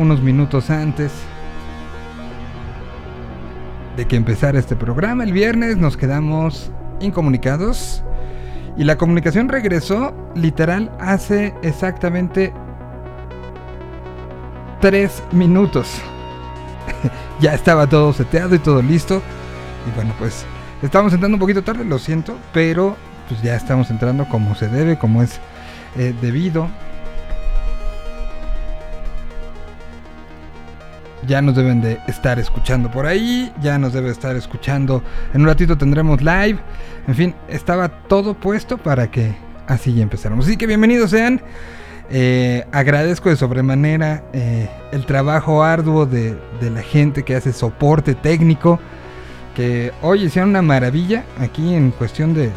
unos minutos antes de que empezara este programa. El viernes nos quedamos incomunicados y la comunicación regresó literal hace exactamente tres minutos. ya estaba todo seteado y todo listo. Y bueno, pues estamos entrando un poquito tarde, lo siento, pero pues ya estamos entrando como se debe, como es eh, debido. Ya nos deben de estar escuchando por ahí, ya nos debe estar escuchando. En un ratito tendremos live. En fin, estaba todo puesto para que así empezáramos. Así que bienvenidos sean. Eh, agradezco de sobremanera eh, el trabajo arduo de, la gente que hace soporte técnico. Que hoy hicieron una maravilla aquí en cuestión de,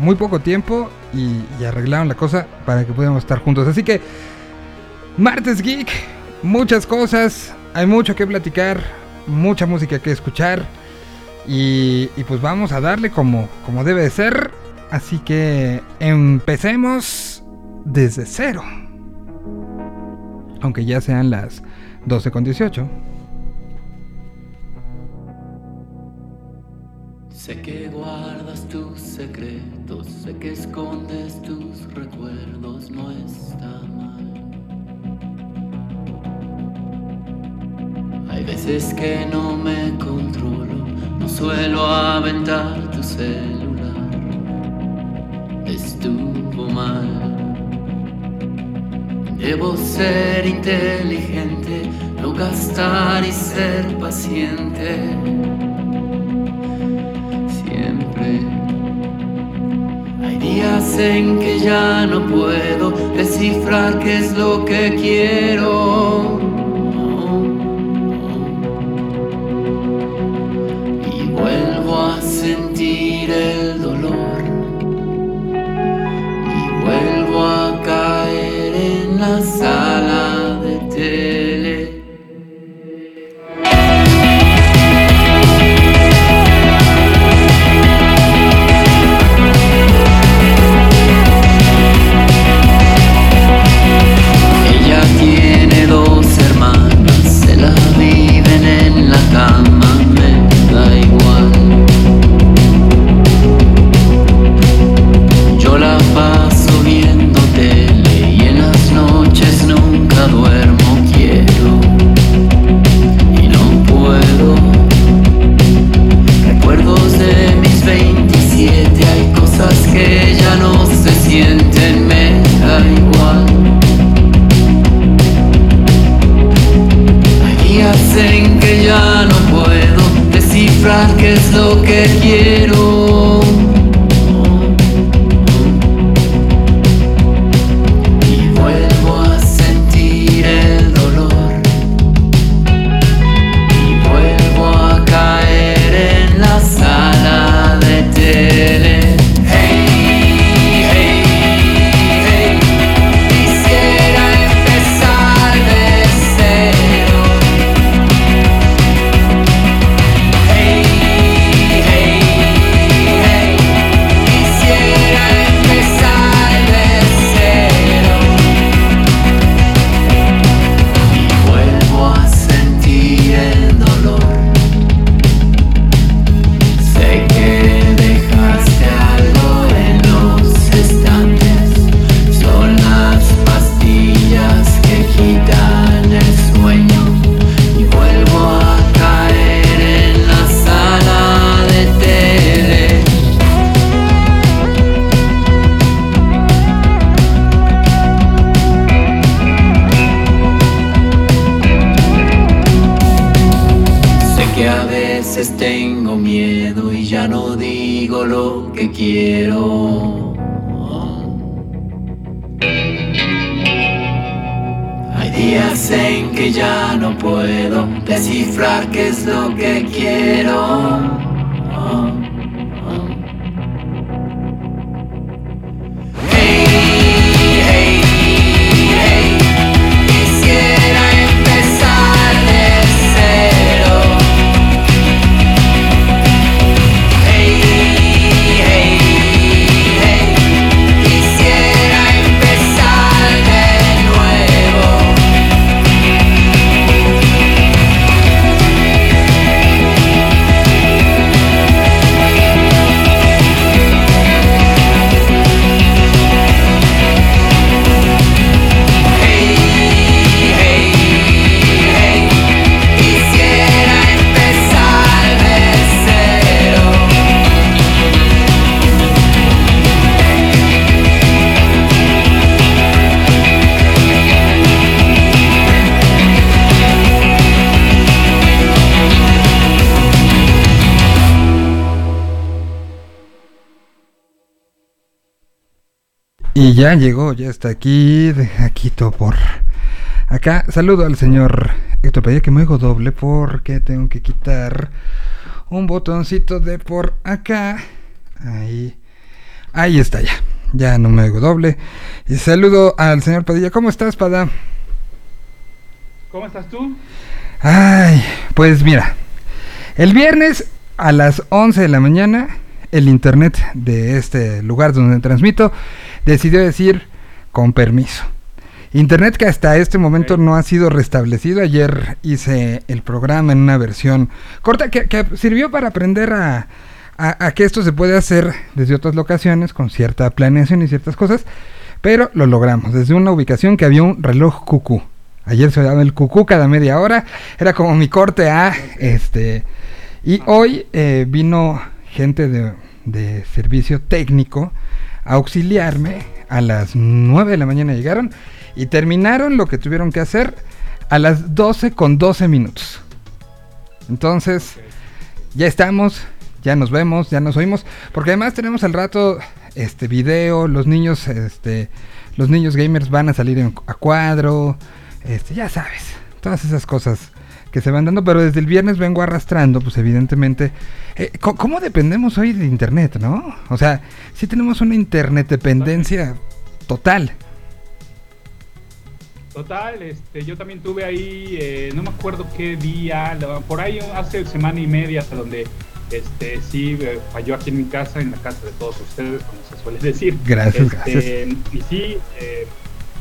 muy poco tiempo y, y, arreglaron la cosa para que pudiéramos estar juntos. Así que, martes geek, muchas cosas, hay mucho que platicar, mucha música que escuchar. Y, pues vamos a darle como, debe de ser. Así que empecemos desde cero. Aunque ya sean las 12 con 18. Sé que guardas tus secretos, sé que escondes tus recuerdos, no Hay veces que no me controlo, no suelo aventar tu celular. Estuvo mal. Debo ser inteligente, no gastar y ser paciente. Siempre hay días en que ya no puedo descifrar qué es lo que quiero. Ya llegó, ya está aquí, de aquí todo por acá. Saludo al señor Héctor Padilla que me oigo doble porque tengo que quitar un botoncito de por acá. Ahí. Ahí está ya. Ya no me oigo doble. Y saludo al señor Padilla. ¿Cómo estás, Pada? ¿Cómo estás tú? Ay, pues mira. El viernes a las 11 de la mañana, el internet de este lugar donde transmito decidió decir con permiso. Internet que hasta este momento no ha sido restablecido. Ayer hice el programa en una versión corta que, que sirvió para aprender a, a, a, que esto se puede hacer desde otras locaciones con cierta planeación y ciertas cosas. Pero lo logramos desde una ubicación que había un reloj cucú. Ayer se daba el cucú cada media hora. Era como mi corte A. Este, y hoy eh, vino gente de, de servicio técnico auxiliarme. A las 9 de la mañana llegaron y terminaron lo que tuvieron que hacer a las 12 con 12 minutos. Entonces, ya estamos, ya nos vemos, ya nos oímos, porque además tenemos al rato este video, los niños este los niños gamers van a salir a cuadro, este ya sabes, todas esas cosas que se van dando, pero desde el viernes vengo arrastrando, pues evidentemente, eh, ¿cómo dependemos hoy de internet, no? O sea, sí tenemos una internet dependencia total. Total, este, yo también tuve ahí, eh, no me acuerdo qué día, por ahí hace semana y media hasta donde este, sí eh, falló aquí en mi casa, en la casa de todos ustedes, como se suele decir. Gracias, este, gracias. Y sí, eh,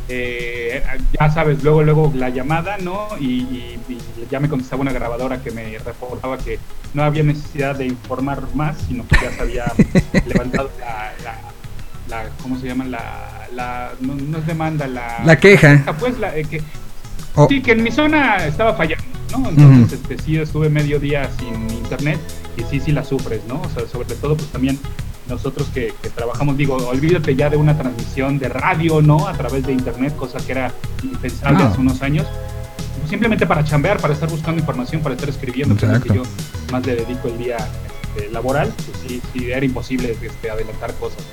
eh, ya sabes, luego, luego la llamada, ¿no? Y, y, y, ya me contestaba una grabadora que me reportaba que no había necesidad de informar más, sino que ya se había levantado la, la, la, ¿cómo se llama? La, la no, no, es demanda, la... La queja. Pues la, eh, que, oh. Sí, que en mi zona estaba fallando, ¿no? Entonces, este, sí estuve medio día sin internet y sí, sí la sufres, ¿no? O sea, sobre todo, pues también nosotros que, que, trabajamos, digo, olvídate ya de una transmisión de radio, ¿no? A través de internet, cosa que era impensable no. hace unos años. Simplemente para chambear, para estar buscando información, para estar escribiendo, que es lo que yo más le dedico el día este, laboral, pues sí, era imposible este, adelantar cosas.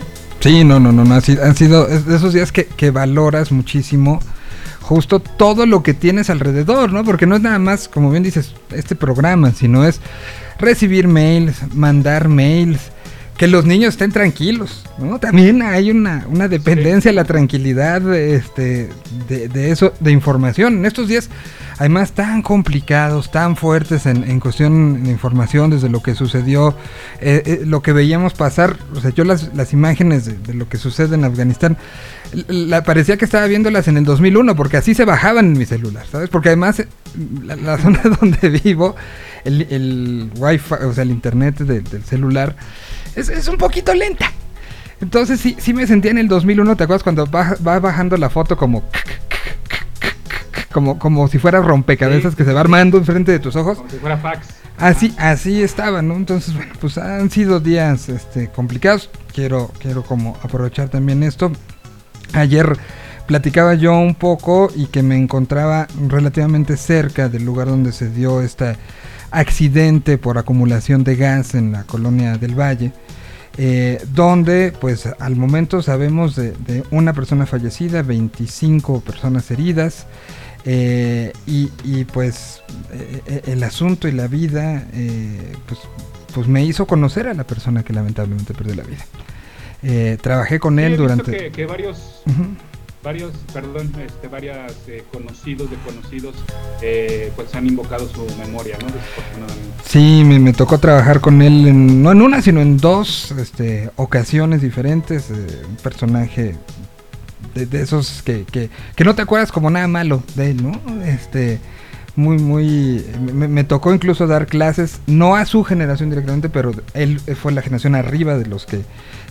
Sí, no, no, no, no, han sido, han sido esos días que, que valoras muchísimo justo todo lo que tienes alrededor, ¿no? Porque no es nada más, como bien dices, este programa, sino es recibir mails, mandar mails, que los niños estén tranquilos, ¿no? También hay una, una dependencia sí. la tranquilidad este, de, de, eso, de información. En estos días, además, tan complicados, tan fuertes en, en cuestión de información, desde lo que sucedió, eh, eh, lo que veíamos pasar, o sea, yo las, las imágenes de, lo que sucede en Afganistán, la, parecía que estaba viéndolas en el 2001, porque así se bajaban en mi celular, ¿sabes? Porque además, eh, la, zona donde vivo, el, el wifi, o sea, el internet de, del celular, es, es, un poquito lenta. Entonces sí, sí me sentía en el 2001, ¿te acuerdas cuando va, va bajando la foto como... Como, como si fuera rompecabezas sí. que se va armando enfrente de tus ojos. Como si fuera fax. Así, así estaba, ¿no? Entonces, bueno, pues han sido días este, complicados. Quiero, quiero como aprovechar también esto. Ayer platicaba yo un poco y que me encontraba relativamente cerca del lugar donde se dio este accidente por acumulación de gas en la colonia del Valle. Eh, donde pues al momento sabemos de, de, una persona fallecida, 25 personas heridas eh, y, y, pues eh, el asunto y la vida pues, pues me hizo conocer a la persona que lamentablemente perdió la vida. Trabajé con sí, él durante... Que, que varios... Uh -huh varios, perdón, este, varias eh, conocidos de conocidos, eh, pues han invocado su memoria, ¿no? Sí, me, me, tocó trabajar con él, en, no en una, sino en dos este, ocasiones diferentes. Eh, un personaje de, de esos que, que, que, no te acuerdas como nada malo de él, ¿no? Este, muy, muy. Me, tocó incluso dar clases, no a su generación directamente, pero él fue la generación arriba de los que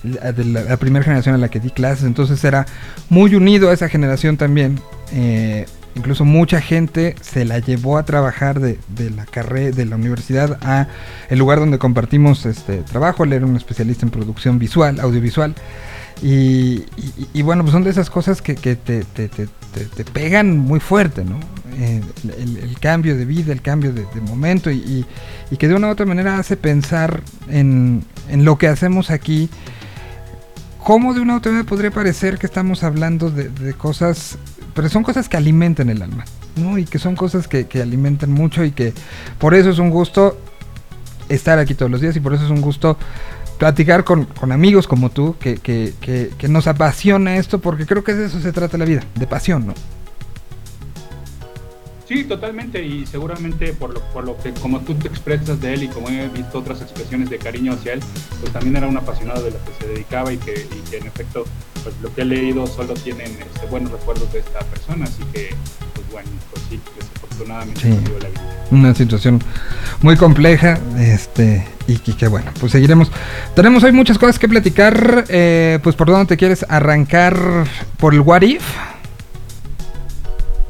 de la, la, primera generación a la que di clases, entonces era muy unido a esa generación también. Eh, incluso mucha gente se la llevó a trabajar de, de, la carrera de la universidad a el lugar donde compartimos este trabajo. Él era un especialista en producción visual, audiovisual. Y, bueno, pues son de esas cosas que, que te, te, te, te, pegan muy fuerte, ¿no? Eh, el, cambio de vida, el cambio de, de momento y, y, que de una u otra manera hace pensar en, en lo que hacemos aquí cómo de una otra manera podría parecer que estamos hablando de, cosas, pero son cosas que alimentan el alma, ¿no? Y que son cosas que, alimentan mucho y que por eso es un gusto estar aquí todos los días y por eso es un gusto platicar con, amigos como tú, que, que, que, nos apasiona esto, porque creo que de eso se trata la vida, de pasión, ¿no? Sí, totalmente, y seguramente por lo, por lo que como tú te expresas de él y como he visto otras expresiones de cariño hacia él, pues también era un apasionado de lo que se dedicaba y que, en efecto, pues lo que he leído solo tienen este, buenos recuerdos de esta persona, así que, pues bueno, pues sí, desafortunadamente sí. la vida. Una situación muy compleja, este, y, que bueno, pues seguiremos. Tenemos hoy muchas cosas que platicar, eh, pues por dónde te quieres arrancar por el What If.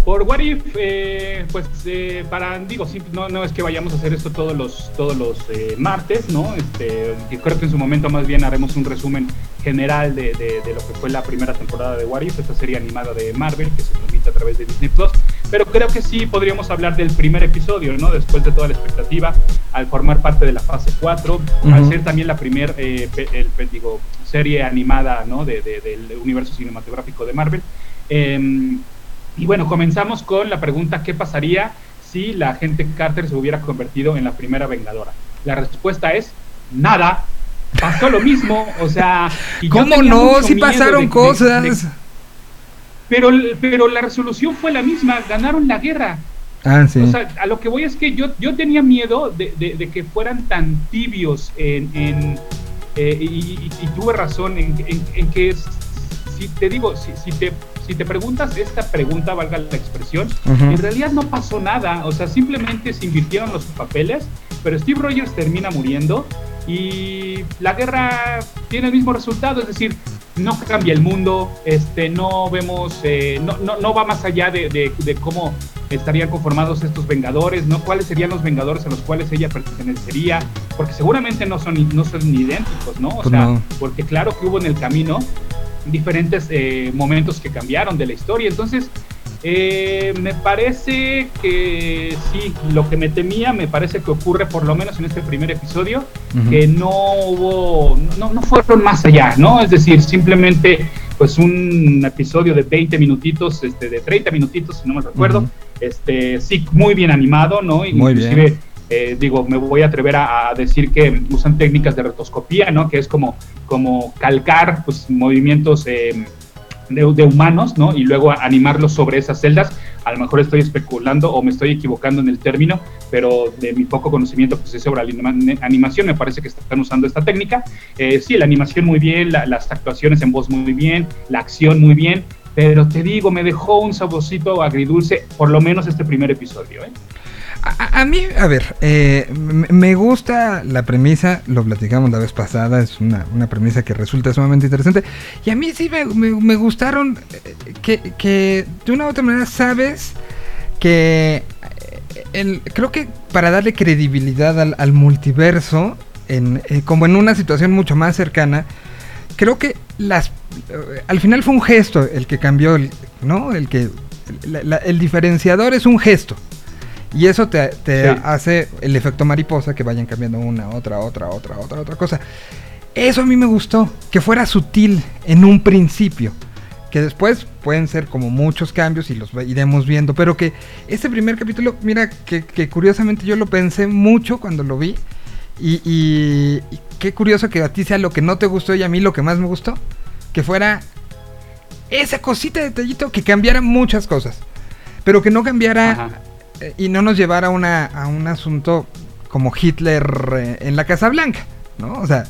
Por What If, eh, pues eh, para, digo, no, no es que vayamos a hacer esto todos los, todos los eh, martes, ¿no? Este, creo que en su momento más bien haremos un resumen general de, de, lo que fue la primera temporada de What If, esta serie animada de Marvel que se transmite a través de Disney Plus. Pero creo que sí podríamos hablar del primer episodio, ¿no? Después de toda la expectativa, al formar parte de la fase 4, al ser también la primera digo, serie animada, ¿no? De, del universo cinematográfico de Marvel. Eh, y bueno, comenzamos con la pregunta, ¿qué pasaría si la agente Carter se hubiera convertido en la primera Vengadora? La respuesta es, nada, pasó lo mismo, o sea... ¿Cómo no? Sí pasaron cosas. Pero, pero la resolución fue la misma, ganaron la guerra. Ah, sí. O sea, a lo que voy es que yo, yo tenía miedo de, de, que fueran tan tibios en... en eh, y, tuve razón en, en, que, si te digo, si, si te si te preguntas esta pregunta, valga la expresión, en realidad no pasó nada, o sea, simplemente se invirtieron los papeles, pero Steve Rogers termina muriendo y la guerra tiene el mismo resultado, es decir, no cambia el mundo, este, no vemos, eh, no, no, no, va más allá de, de, cómo estarían conformados estos Vengadores, ¿no? ¿Cuáles serían los Vengadores a los cuales ella pertenecería? Porque seguramente no son, no son idénticos, ¿no? O pues sea, porque claro que hubo en el camino diferentes eh, momentos que cambiaron de la historia. Entonces, eh, me parece que sí, lo que me temía, me parece que ocurre por lo menos en este primer episodio, que no hubo, no, no, fueron más allá, ¿no? Es decir, simplemente pues un episodio de 20 minutitos, este, de 30 minutitos, si no me recuerdo, este, sí, muy bien animado, ¿no? Muy bien eh, digo, me voy a atrever a, decir que usan técnicas de rotoscopía, ¿no? Que es como, como calcar pues, movimientos eh, de, humanos, ¿no? Y luego animarlos sobre esas celdas. A lo mejor estoy especulando o me estoy equivocando en el término, pero de mi poco conocimiento pues, sobre animación me parece que están usando esta técnica. Eh, sí, la animación muy bien, las actuaciones en voz muy bien, la acción muy bien, pero te digo, me dejó un saborcito agridulce, por lo menos este primer episodio, ¿eh? A, mí, a ver, eh, me gusta la premisa, lo platicamos la vez pasada, es una, premisa que resulta sumamente interesante. Y a mí sí me, gustaron eh, que, de una u otra manera sabes que eh, creo que para darle credibilidad al, multiverso, en, como en una situación mucho más cercana, creo que las al final fue un gesto el que cambió, ¿no? El que el diferenciador es un gesto. Y eso te, hace el efecto mariposa que vayan cambiando una, otra, otra, otra, otra, otra cosa. Eso a mí me gustó, que fuera sutil en un principio. Que después pueden ser como muchos cambios y los iremos viendo. Pero que este primer capítulo, mira, que, curiosamente yo lo pensé mucho cuando lo vi. Y, y, qué curioso que a ti sea lo que no te gustó y a mí lo que más me gustó. Que fuera esa cosita de detallito que cambiara muchas cosas. Pero que no cambiara y no nos llevara una, a un asunto como Hitler eh, en la Casa Blanca, ¿no? O sea,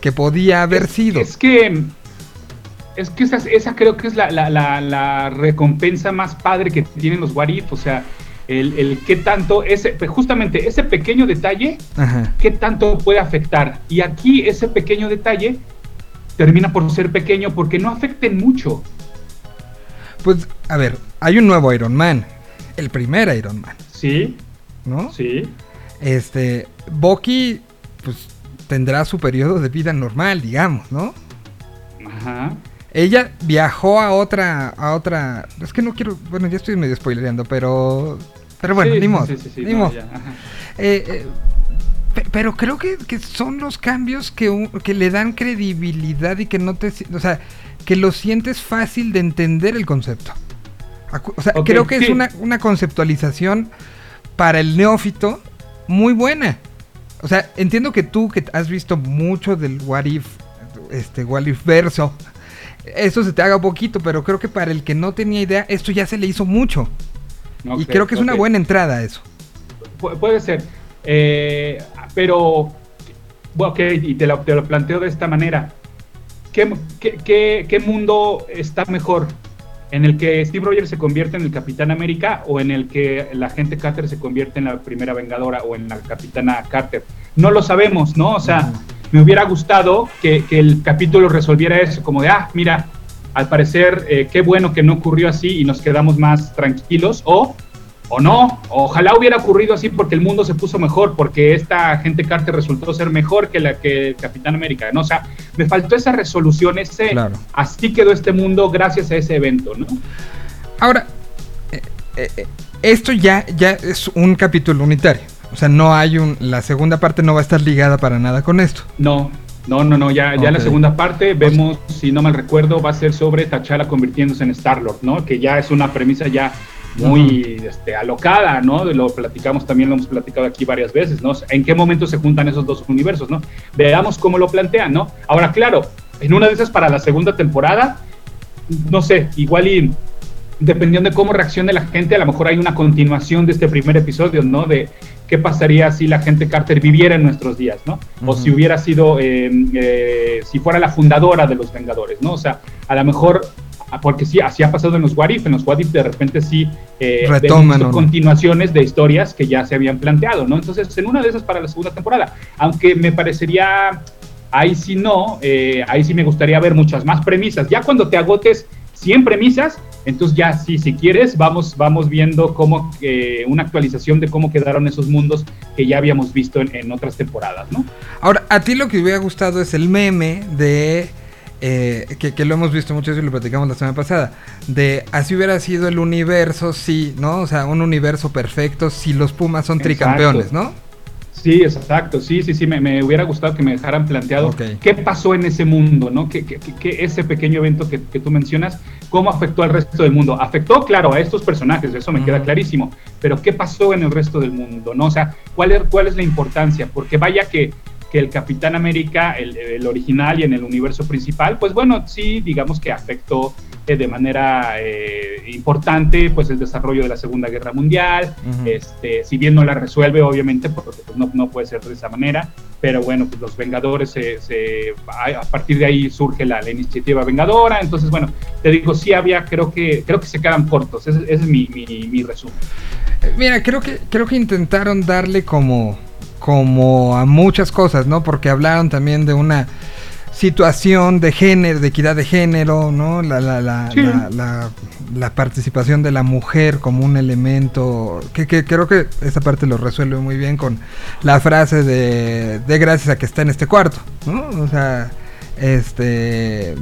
que podía haber sido. Es que es que esa, creo que es la, recompensa más padre que tienen los What o sea, el, el qué tanto, ese, justamente ese pequeño detalle, qué tanto puede afectar. Y aquí ese pequeño detalle termina por ser pequeño porque no afecten mucho. Pues, a ver, hay un nuevo Iron Man, el primer Iron Man. Sí. ¿No? Sí. Este, Bucky, pues tendrá su periodo de vida normal, digamos, ¿no? Ajá. Ella viajó a otra, a otra, es que no quiero, bueno, ya estoy medio spoilereando, pero, pero bueno, ni modo, sí, sí, eh, eh, pero creo que, son los cambios que, que le dan credibilidad y que no te... O sea, que lo sientes fácil de entender el concepto. O sea, creo que es una, una conceptualización para el neófito muy buena. O sea, entiendo que tú que has visto mucho del What If, este, What If verso, eso se te haga poquito, pero creo que para el que no tenía idea, esto ya se le hizo mucho. y creo que es una buena entrada eso. puede ser. Eh, pero, bueno, ok, y te lo, te lo, planteo de esta manera. ¿Qué, qué, qué mundo está mejor? En el que Steve Rogers se convierte en el Capitán América o en el que la gente Carter se convierte en la primera Vengadora o en la Capitana Carter. No lo sabemos, ¿no? O sea, me hubiera gustado que, el capítulo resolviera eso, como de, ah, mira, al parecer, eh, qué bueno que no ocurrió así y nos quedamos más tranquilos, o o no, ojalá hubiera ocurrido así porque el mundo se puso mejor, porque esta gente Carter resultó ser mejor que la que el Capitán América, ¿no? O sea, me faltó esa resolución, ese así quedó este mundo gracias a ese evento, ¿no? Ahora, eh, eh, esto ya, ya es un capítulo unitario. O sea, no hay un. La segunda parte no va a estar ligada para nada con esto. No, no, no, no. Ya, ya la segunda parte vemos, si no mal recuerdo, va a ser sobre T'Challa convirtiéndose en Star-Lord, ¿no? Que ya es una premisa ya muy este, alocada, ¿no? Lo platicamos también, lo hemos platicado aquí varias veces, ¿no? ¿En qué momento se juntan esos dos universos, ¿no? Veamos cómo lo plantean, ¿no? Ahora, claro, en una de esas para la segunda temporada, no sé, igual y dependiendo de cómo reaccione la gente, a lo mejor hay una continuación de este primer episodio, ¿no? De qué pasaría si la gente Carter viviera en nuestros días, ¿no? O si hubiera sido, eh, eh, si fuera la fundadora de los Vengadores, ¿no? O sea, a lo mejor porque sí, así ha pasado en los What en los What de repente sí eh, Retoman, continuaciones de historias que ya se habían planteado, ¿no? Entonces, en una de esas para la segunda temporada, aunque me parecería, ahí sí no, eh, ahí sí me gustaría ver muchas más premisas, ya cuando te agotes 100 premisas, entonces ya sí, si quieres, vamos, vamos viendo cómo eh, una actualización de cómo quedaron esos mundos que ya habíamos visto en, en otras temporadas, ¿no? Ahora, a ti lo que hubiera gustado es el meme de eh, que, lo hemos visto mucho y lo platicamos la semana pasada, de así hubiera sido el universo, sí, ¿no? O sea, un universo perfecto si los Pumas son tricampeones, ¿no? Sí, exacto, sí, sí, sí, me, hubiera gustado que me dejaran planteado qué pasó en ese mundo, ¿no? Que, ese pequeño evento que, tú mencionas, ¿cómo afectó al resto del mundo? Afectó, claro, a estos personajes, eso me queda clarísimo, pero ¿qué pasó en el resto del mundo, ¿no? O sea, ¿cuál es, cuál es la importancia? Porque vaya que que el Capitán América, el, original y en el universo principal, pues bueno, sí, digamos que afectó eh, de manera eh, importante pues el desarrollo de la Segunda Guerra Mundial, este, si bien no la resuelve obviamente, porque pues, no, no, puede ser de esa manera, pero bueno, pues los Vengadores, se, a partir de ahí surge la, iniciativa Vengadora, entonces bueno, te digo, sí había, creo que, creo que se quedan cortos, ese, es mi, mi, mi resumen. Mira, creo que, creo que intentaron darle como como a muchas cosas, ¿no? Porque hablaron también de una situación de género, de equidad de género, ¿no? La, la, la, la, la participación de la mujer como un elemento, que, que, creo que esa parte lo resuelve muy bien con la frase de, de gracias a que está en este cuarto, ¿no? O sea, este...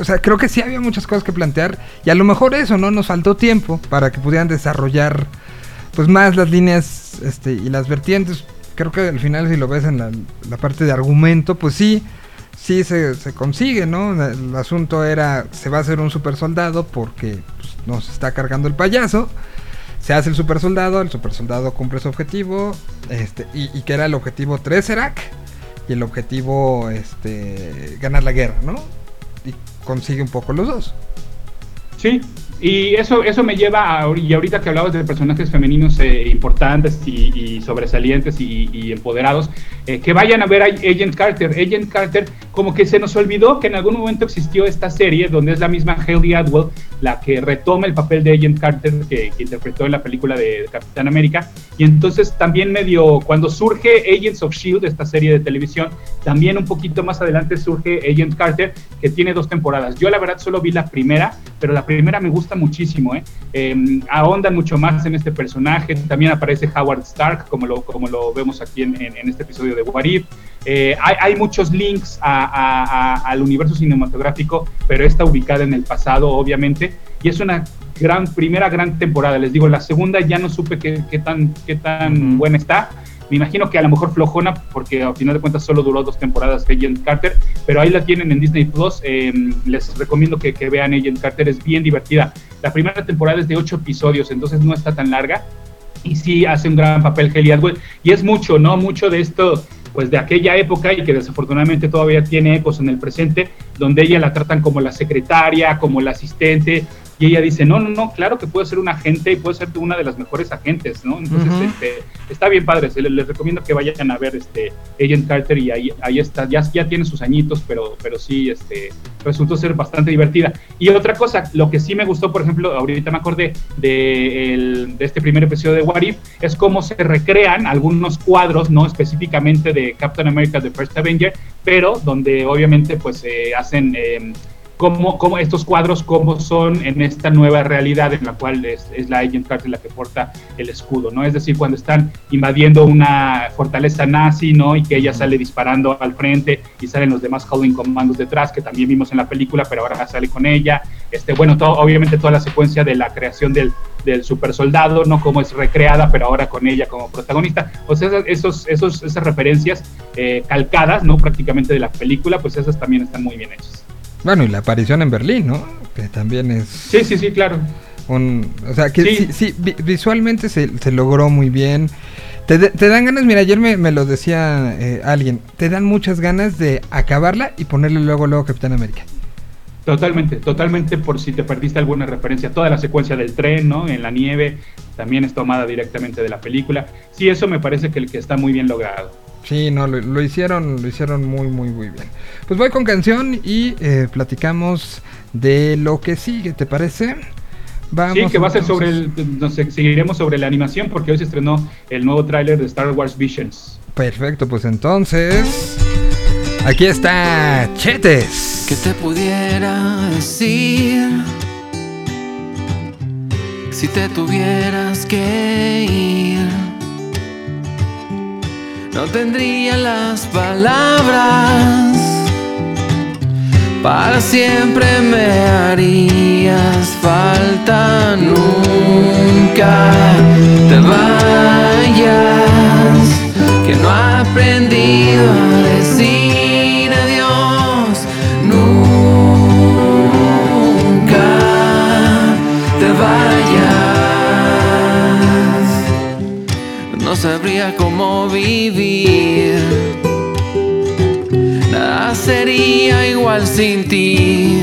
O sea, creo que sí había muchas cosas que plantear y a lo mejor eso, ¿no? Nos faltó tiempo para que pudieran desarrollar pues más las líneas este, y las vertientes. Creo que al final si lo ves en la, parte de argumento, pues sí, sí se, consigue, ¿no? El asunto era, se va a hacer un super soldado porque pues, nos está cargando el payaso. Se hace el super soldado, el super soldado cumple su objetivo, este, y, que era el objetivo 3 Serac y el objetivo este, ganar la guerra, ¿no? Y consigue un poco los dos. Sí, y eso, eso me lleva a, y ahorita que hablabas de personajes femeninos eh, importantes y, sobresalientes y, empoderados, eh, que vayan a ver a Agent Carter. Agent Carter, como que se nos olvidó que en algún momento existió esta serie donde es la misma Haley Atwell la que retoma el papel de Agent Carter que, interpretó en la película de, Capitán América. Y entonces también medio, cuando surge Agents of Shield, esta serie de televisión, también un poquito más adelante surge Agent Carter, que tiene dos temporadas. Yo la verdad solo vi la primera, pero la primera me gusta muchísimo, ¿eh? ¿eh? ahondan mucho más en este personaje, también aparece Howard Stark, como lo, como lo vemos aquí en, en, este episodio de What eh, hay, hay, muchos links al universo cinematográfico, pero está ubicada en el pasado, obviamente, y es una gran, primera gran temporada, les digo, la segunda ya no supe qué, qué tan, qué tan buena está, Me imagino que a lo mejor flojona, porque al final de cuentas solo duró dos temporadas Agent Carter, pero ahí la tienen en Disney Plus. Em, les recomiendo que, que vean Agent Carter, es bien divertida. La primera temporada es de ocho episodios, entonces no está tan larga y sí hace un gran papel Kelly Atwell. Y es mucho, ¿no? Mucho de esto, pues de aquella época y que desafortunadamente todavía tiene ecos en el presente, donde ella la tratan como la secretaria, como la asistente, y ella dice, no, no, no, claro que puede ser un agente y puede ser una de las mejores agentes, ¿no? Entonces, este, está bien padre, les, recomiendo que vayan a ver este Agent Carter y ahí, ahí está, ya, ya tiene sus añitos, pero, pero sí, este, resultó ser bastante divertida. Y otra cosa, lo que sí me gustó, por ejemplo, ahorita me acordé de, el, de este primer episodio de What If, es cómo se recrean algunos cuadros, no específicamente de Captain America, The First Avenger, pero donde obviamente pues se hacen... Eh, cómo, estos cuadros, cómo son en esta nueva realidad en la cual es, la Agent Carter la que porta el escudo, ¿no? Es decir, cuando están invadiendo una fortaleza nazi, ¿no? Y que ella sale disparando al frente y salen los demás Howling Commandos detrás, que también vimos en la película, pero ahora sale con ella. Este, bueno, todo, obviamente toda la secuencia de la creación del, del super soldado, ¿no? Como es recreada, pero ahora con ella como protagonista. O sea, esos, esos, esas referencias eh, calcadas, ¿no? Prácticamente de la película, pues esas también están muy bien hechas. Bueno, y la aparición en Berlín, ¿no? Que también es... Sí, sí, sí, claro. o sea, que sí, sí, visualmente se, logró muy bien. Te, dan ganas, mira, ayer me, lo decía eh, alguien, te dan muchas ganas de acabarla y ponerle luego, luego Capitán América. Totalmente, totalmente por si te perdiste alguna referencia. Toda la secuencia del tren, ¿no? En la nieve, también es tomada directamente de la película. Sí, eso me parece que, el que está muy bien logrado. Sí, no, lo, hicieron, lo hicieron muy, muy, muy bien. Pues voy con canción y eh, platicamos de lo que sigue, ¿te parece? Vamos, sí, que va a ser sobre el, no sé, seguiremos sobre la animación porque hoy se estrenó el nuevo tráiler de Star Wars Visions. Perfecto, pues entonces aquí está Chetes. Que te pudiera decir si te tuvieras que ir no tendría las palabras. Para siempre me harías falta, nunca te vayas, que no he aprendido a cómo vivir. Nada sería igual sin ti.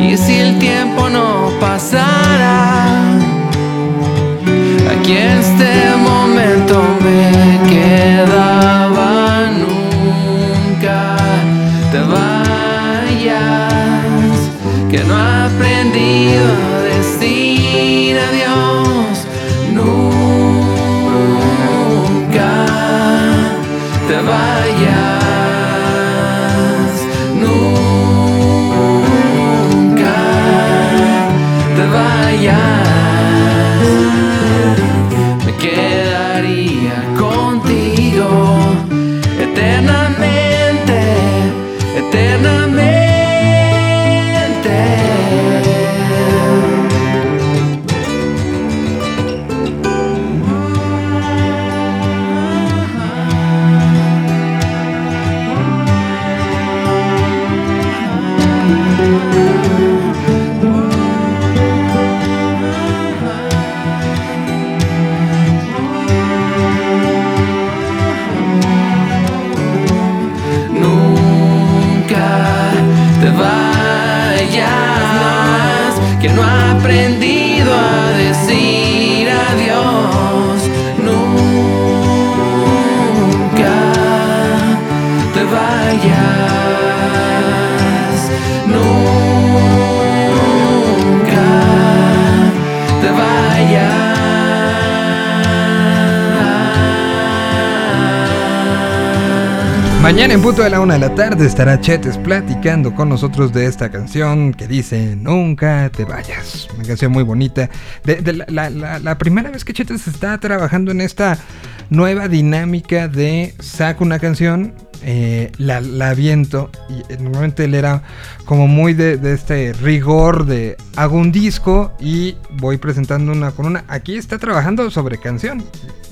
Y si el tiempo no pasara, aquí en este momento me quedaba. Nunca te vayas, que no he aprendido Mañana en punto de la una de la tarde estará Chetes platicando con nosotros de esta canción que dice Nunca te vayas. Una canción muy bonita. La, primera vez que Chetes está trabajando en esta nueva dinámica de saco una canción eh, la, aviento. Y normalmente él era como muy de, de, este rigor de hago un disco y voy presentando una con una. Aquí está trabajando sobre canción.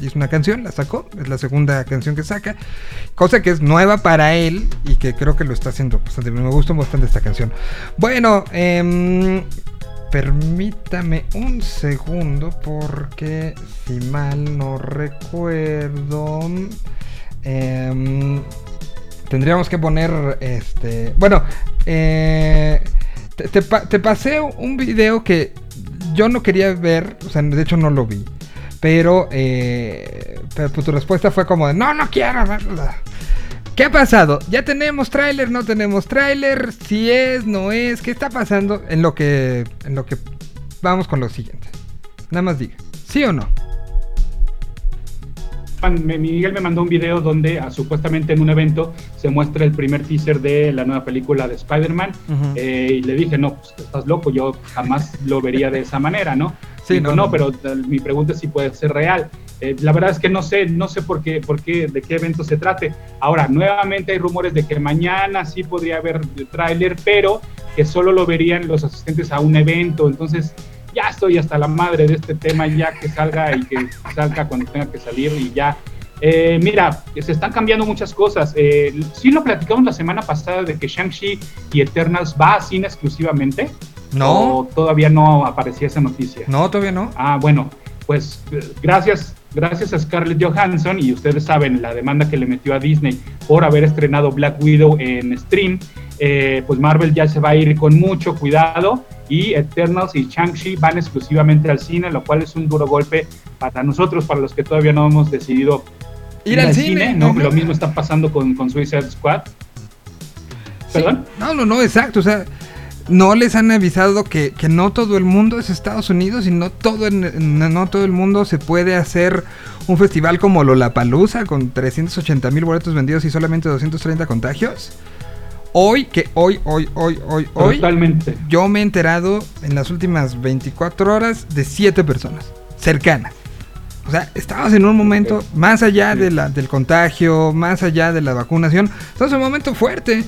Es una canción, la sacó, es la segunda canción que saca. Cosa que es nueva para él y que creo que lo está haciendo bastante. Me gusta bastante esta canción. Bueno, eh, permítame un segundo porque si mal no recuerdo... Eh, tendríamos que poner este... Bueno, eh, te, te, te, pasé un video que yo no quería ver, o sea, de hecho no lo vi. Pero, eh, pues, tu respuesta fue como de, no, no quiero. ¿Qué ha pasado? ¿Ya tenemos tráiler? ¿No tenemos tráiler? Si es, no es, ¿qué está pasando? En lo que en lo que vamos con lo siguiente. Nada más diga, ¿sí o no? Miguel me mandó un video donde ah, supuestamente en un evento se muestra el primer teaser de la nueva película de Spider-Man uh -huh. eh, y le dije, no, pues estás loco, yo jamás lo vería de esa manera, ¿no? Sí, Digo, no, no, no, pero uh, mi pregunta es si puede ser real. Eh, la verdad es que no sé, no sé por qué, por qué, de qué evento se trate. Ahora, nuevamente hay rumores de que mañana sí podría haber tráiler, pero que solo lo verían los asistentes a un evento. Entonces, ya estoy hasta la madre de este tema, ya que salga y que salga cuando tenga que salir y ya. Eh, mira, se están cambiando muchas cosas. Eh, sí lo platicamos la semana pasada de que Shang-Chi y Eternals va a cine exclusivamente. No. ¿O todavía no aparecía esa noticia? No, todavía no. Ah, bueno, pues gracias gracias a Scarlett Johansson y ustedes saben la demanda que le metió a Disney por haber estrenado Black Widow en stream, eh, pues Marvel ya se va a ir con mucho cuidado y Eternals y Shang-Chi van exclusivamente al cine, lo cual es un duro golpe para nosotros, para los que todavía no hemos decidido ir, ir al, cine. cine ¿no? Lo mismo está pasando con, con Suicide Squad. ¿Perdón? No, no, no, exacto, o sea no les han avisado que, que, no todo el mundo es Estados Unidos y no todo, no todo el mundo se puede hacer un festival como Lollapalooza con 380 mil boletos vendidos y solamente 230 contagios. Hoy, que hoy, hoy, hoy, hoy, hoy, Totalmente. yo me he enterado en las últimas 24 horas de 7 personas cercanas. O sea, estamos en un momento más allá de la, del contagio, más allá de la vacunación. Estamos en un momento fuerte.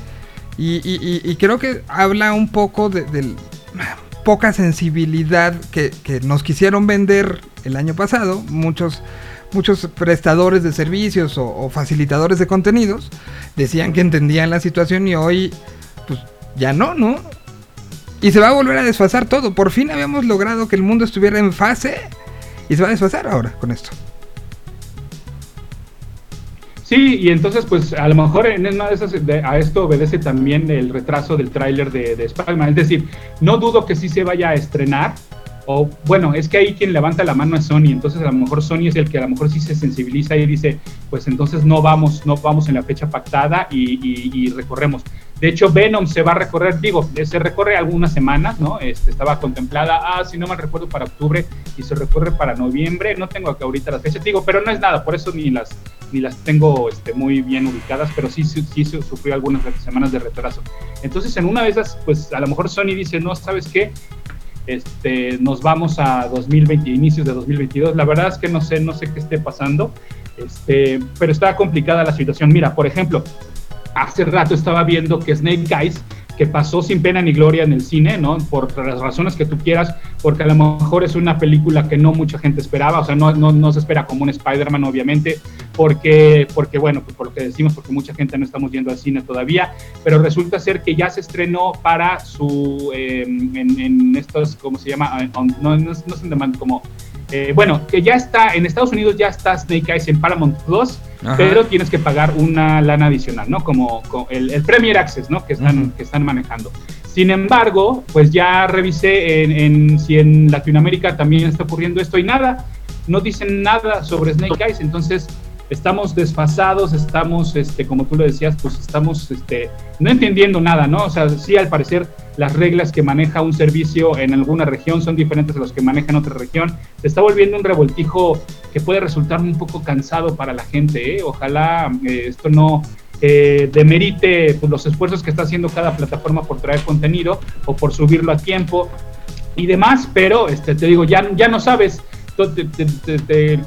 Y, y, y, creo que habla un poco de, poca sensibilidad que, que, nos quisieron vender el año pasado. Muchos, muchos prestadores de servicios o, o, facilitadores de contenidos decían que entendían la situación y hoy, pues ya no, ¿no? Y se va a volver a desfasar todo. Por fin habíamos logrado que el mundo estuviera en fase y se va a desfasar ahora con esto. Sí, y entonces pues a lo mejor en una de esas de, a esto obedece también el retraso del tráiler de, de. Es decir, no dudo que sí se vaya a estrenar, o bueno, es que ahí quien levanta la mano es Sony, entonces a lo mejor Sony es el que a lo mejor sí se sensibiliza y dice, pues entonces no vamos, no vamos en la fecha pactada y recorremos. De hecho, Venom se va a recorrer, digo, se recorre algunas semanas, ¿no? Este, estaba contemplada, ah, si no mal recuerdo, para octubre y se recorre para noviembre. No tengo acá ahorita las fechas, digo, pero no es nada, por eso ni las, ni las tengo este, muy bien ubicadas, pero sí, sí, sí sufrió algunas semanas de retraso. Entonces, en una de esas, pues a lo mejor Sony dice, no, ¿sabes qué? Este, nos vamos a 2020, inicios de 2022. La verdad es que no sé, no sé qué esté pasando, este, pero está complicada la situación. Mira, por ejemplo, hace rato estaba viendo que Snake Eyes, que pasó sin pena ni gloria en el cine, ¿no? Por las razones que tú quieras, porque a lo mejor es una película que no mucha gente esperaba, o sea, no, no, no se espera como un Spider-Man, obviamente, porque, porque, bueno, pues por lo que decimos, porque mucha gente no estamos yendo al cine todavía, pero resulta ser que ya se estrenó para su, eh, en, estos, ¿cómo se llama? On, no, no, no es como eh, bueno, que ya está, en Estados Unidos ya está Snake Eyes en Paramount Plus, Ajá. pero tienes que pagar una lana adicional, ¿no? Como, como el, el, Premier Access, ¿no? Que están, uh -huh. que están manejando. Sin embargo, pues ya revisé en, en, si en Latinoamérica también está ocurriendo esto y nada, no dicen nada sobre Snake Eyes, entonces estamos desfasados, estamos, este, como tú lo decías, pues estamos este, no entendiendo nada, ¿no? O sea, sí, al parecer las reglas que maneja un servicio en alguna región son diferentes a los que maneja en otra región. Se está volviendo un revoltijo que puede resultar un poco cansado para la gente, ¿eh? Ojalá eh, esto no eh, demerite pues, los esfuerzos que está haciendo cada plataforma por traer contenido o por subirlo a tiempo y demás, pero este, te digo, ya, ya no sabes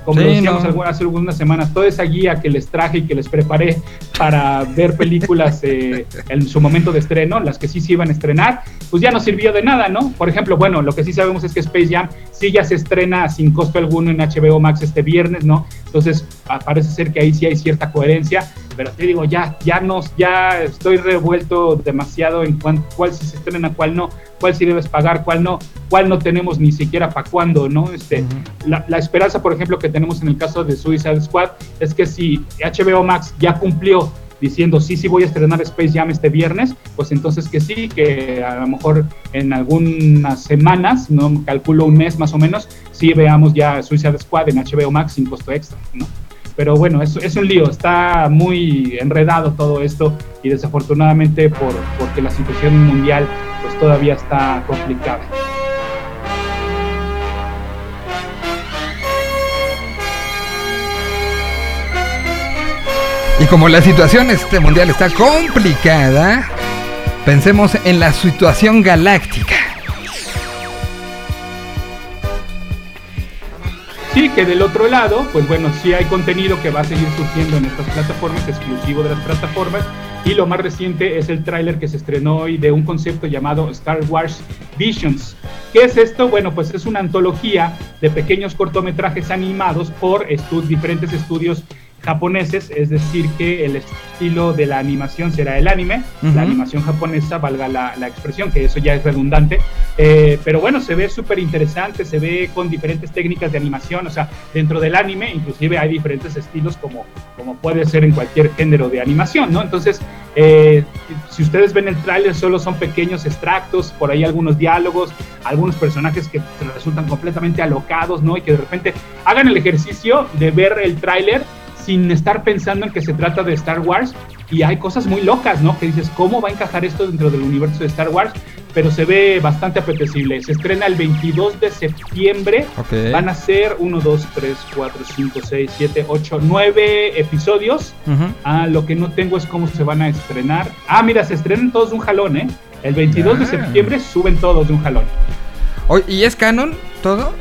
como decíamos hace algunas semanas, toda esa guía que les traje y que les preparé para ver películas eh, en su momento de estreno, las que sí se iban a estrenar, pues ya no sirvió de nada, ¿no? Por ejemplo, bueno, lo que sí sabemos es que Space Jam sí ya se estrena sin costo alguno en HBO Max este viernes, ¿no? Entonces, parece ser que ahí sí hay cierta coherencia, pero te digo, ya, ya nos, ya estoy revuelto demasiado en cuanto, cuál sí se estrena, cuál no, cuál sí debes pagar, cuál no, cuál no tenemos ni siquiera para cuándo, ¿no? Este, la, la, esperanza, por ejemplo, que tenemos en el caso de Suicide Squad es que si HBO Max ya cumplió diciendo sí, sí voy a estrenar Space Jam este viernes, pues entonces que sí, que a lo mejor en algunas semanas, no calculo un mes más o menos, sí veamos ya Suicide Squad en HBO Max sin costo extra, ¿no? Pero bueno, es, es un lío, está muy enredado todo esto y desafortunadamente por, porque la situación mundial pues todavía está complicada. Y como la situación este mundial está complicada, pensemos en la situación galáctica. Sí, que del otro lado, pues bueno, sí hay contenido que va a seguir surgiendo en estas plataformas, exclusivo de las plataformas. Y lo más reciente es el tráiler que se estrenó hoy de un concepto llamado Star Wars Visions. ¿Qué es esto? Bueno, pues es una antología de pequeños cortometrajes animados por diferentes estudios japoneses, es decir, que el estilo de la animación será el anime, la animación japonesa, valga la, expresión, que eso ya es redundante, eh, pero bueno, se ve súper interesante, se ve con diferentes técnicas de animación, o sea, dentro del anime inclusive hay diferentes estilos como, como puede ser en cualquier género de animación, ¿no? Entonces, eh, si ustedes ven el tráiler, solo son pequeños extractos, por ahí algunos diálogos, algunos personajes que resultan completamente alocados, ¿no? Y que de repente hagan el ejercicio de ver el tráiler sin estar pensando en que se trata de Star Wars. Y hay cosas muy locas, ¿no? Que dices, ¿cómo va a encajar esto dentro del universo de Star Wars? Pero se ve bastante apetecible. Se estrena el 22 de septiembre. Van a ser 1, 2, 3, 4, 5, 6, 7, 8, 9 episodios. ah, lo que no tengo es cómo se van a estrenar. Ah, mira, se estrenan todos de un jalón, ¿eh? El 22 de septiembre suben todos de un jalón. ¿Y es canon todo?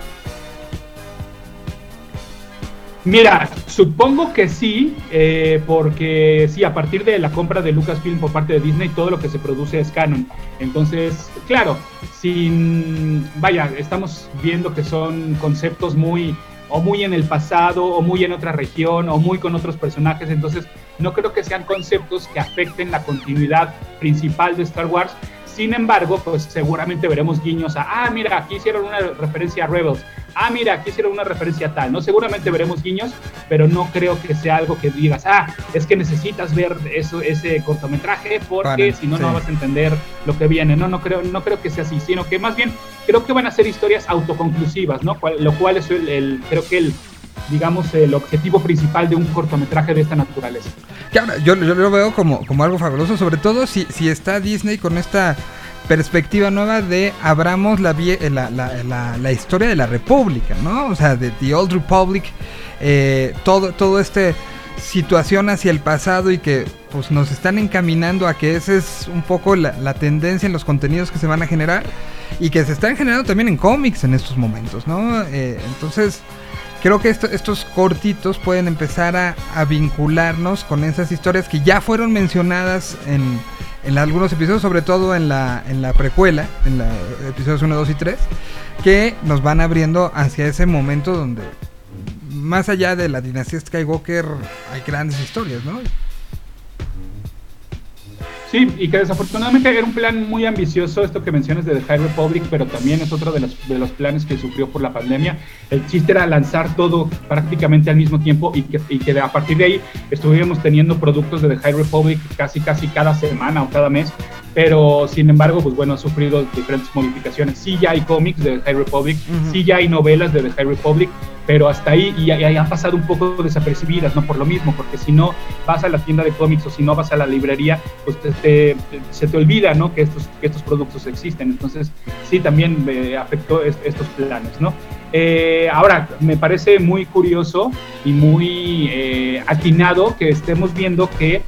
Mira, supongo que sí, eh, porque sí, a partir de la compra de Lucasfilm por parte de Disney, todo lo que se produce es canon. Entonces, claro, sin, vaya, estamos viendo que son conceptos muy, o muy en el pasado, o muy en otra región, o muy con otros personajes. Entonces, no creo que sean conceptos que afecten la continuidad principal de Star Wars. Sin embargo, pues seguramente veremos guiños a, ah, mira, aquí hicieron una referencia a Rebels, ah, mira, aquí hicieron una referencia tal, ¿no? Seguramente veremos guiños, pero no creo que sea algo que digas, ah, es que necesitas ver eso, ese cortometraje porque si no, no vas a entender lo que viene. No, no creo, no creo que sea así, sino que más bien creo que van a ser historias autoconclusivas, ¿no? lo cual es el, creo que el, digamos, el objetivo principal de un cortometraje de esta naturaleza. yo, yo lo veo como, como algo fabuloso, sobre todo si, si está Disney con esta perspectiva nueva de abramos la, la, la, la, historia de la República, ¿no? O sea, de The Old Republic, eh, todo, todo este situación hacia el pasado y que pues nos están encaminando a que esa es un poco la, tendencia en los contenidos que se van a generar y que se están generando también en cómics en estos momentos, ¿no? Eh, entonces creo que estos cortitos pueden empezar a vincularnos con esas historias que ya fueron mencionadas en en algunos episodios, sobre todo en la, en la precuela, en los episodios 1, 2 y 3, que nos van abriendo hacia ese momento donde, más allá de la dinastía Skywalker, hay grandes historias, ¿no? Sí, y que desafortunadamente era un plan muy ambicioso, esto que mencionas de The High Republic, pero también es otro de los, de los planes que sufrió por la pandemia. El chiste era lanzar todo prácticamente al mismo tiempo y que, y que a partir de ahí estuviéramos teniendo productos de The High Republic casi casi cada semana o cada mes, pero sin embargo, pues bueno, ha sufrido diferentes modificaciones. Sí ya hay cómics de The High Republic, sí ya hay novelas de The High Republic, pero hasta ahí y, han pasado un poco desapercibidas, ¿no? Por lo mismo, porque si no vas a la tienda de cómics o si no vas a la librería, pues se te olvida, ¿no? Que estos, que estos productos existen. Entonces, sí, también me afectó estos planes, ¿no? Eh, ahora, me parece muy curioso y muy eh, atinado que estemos viendo que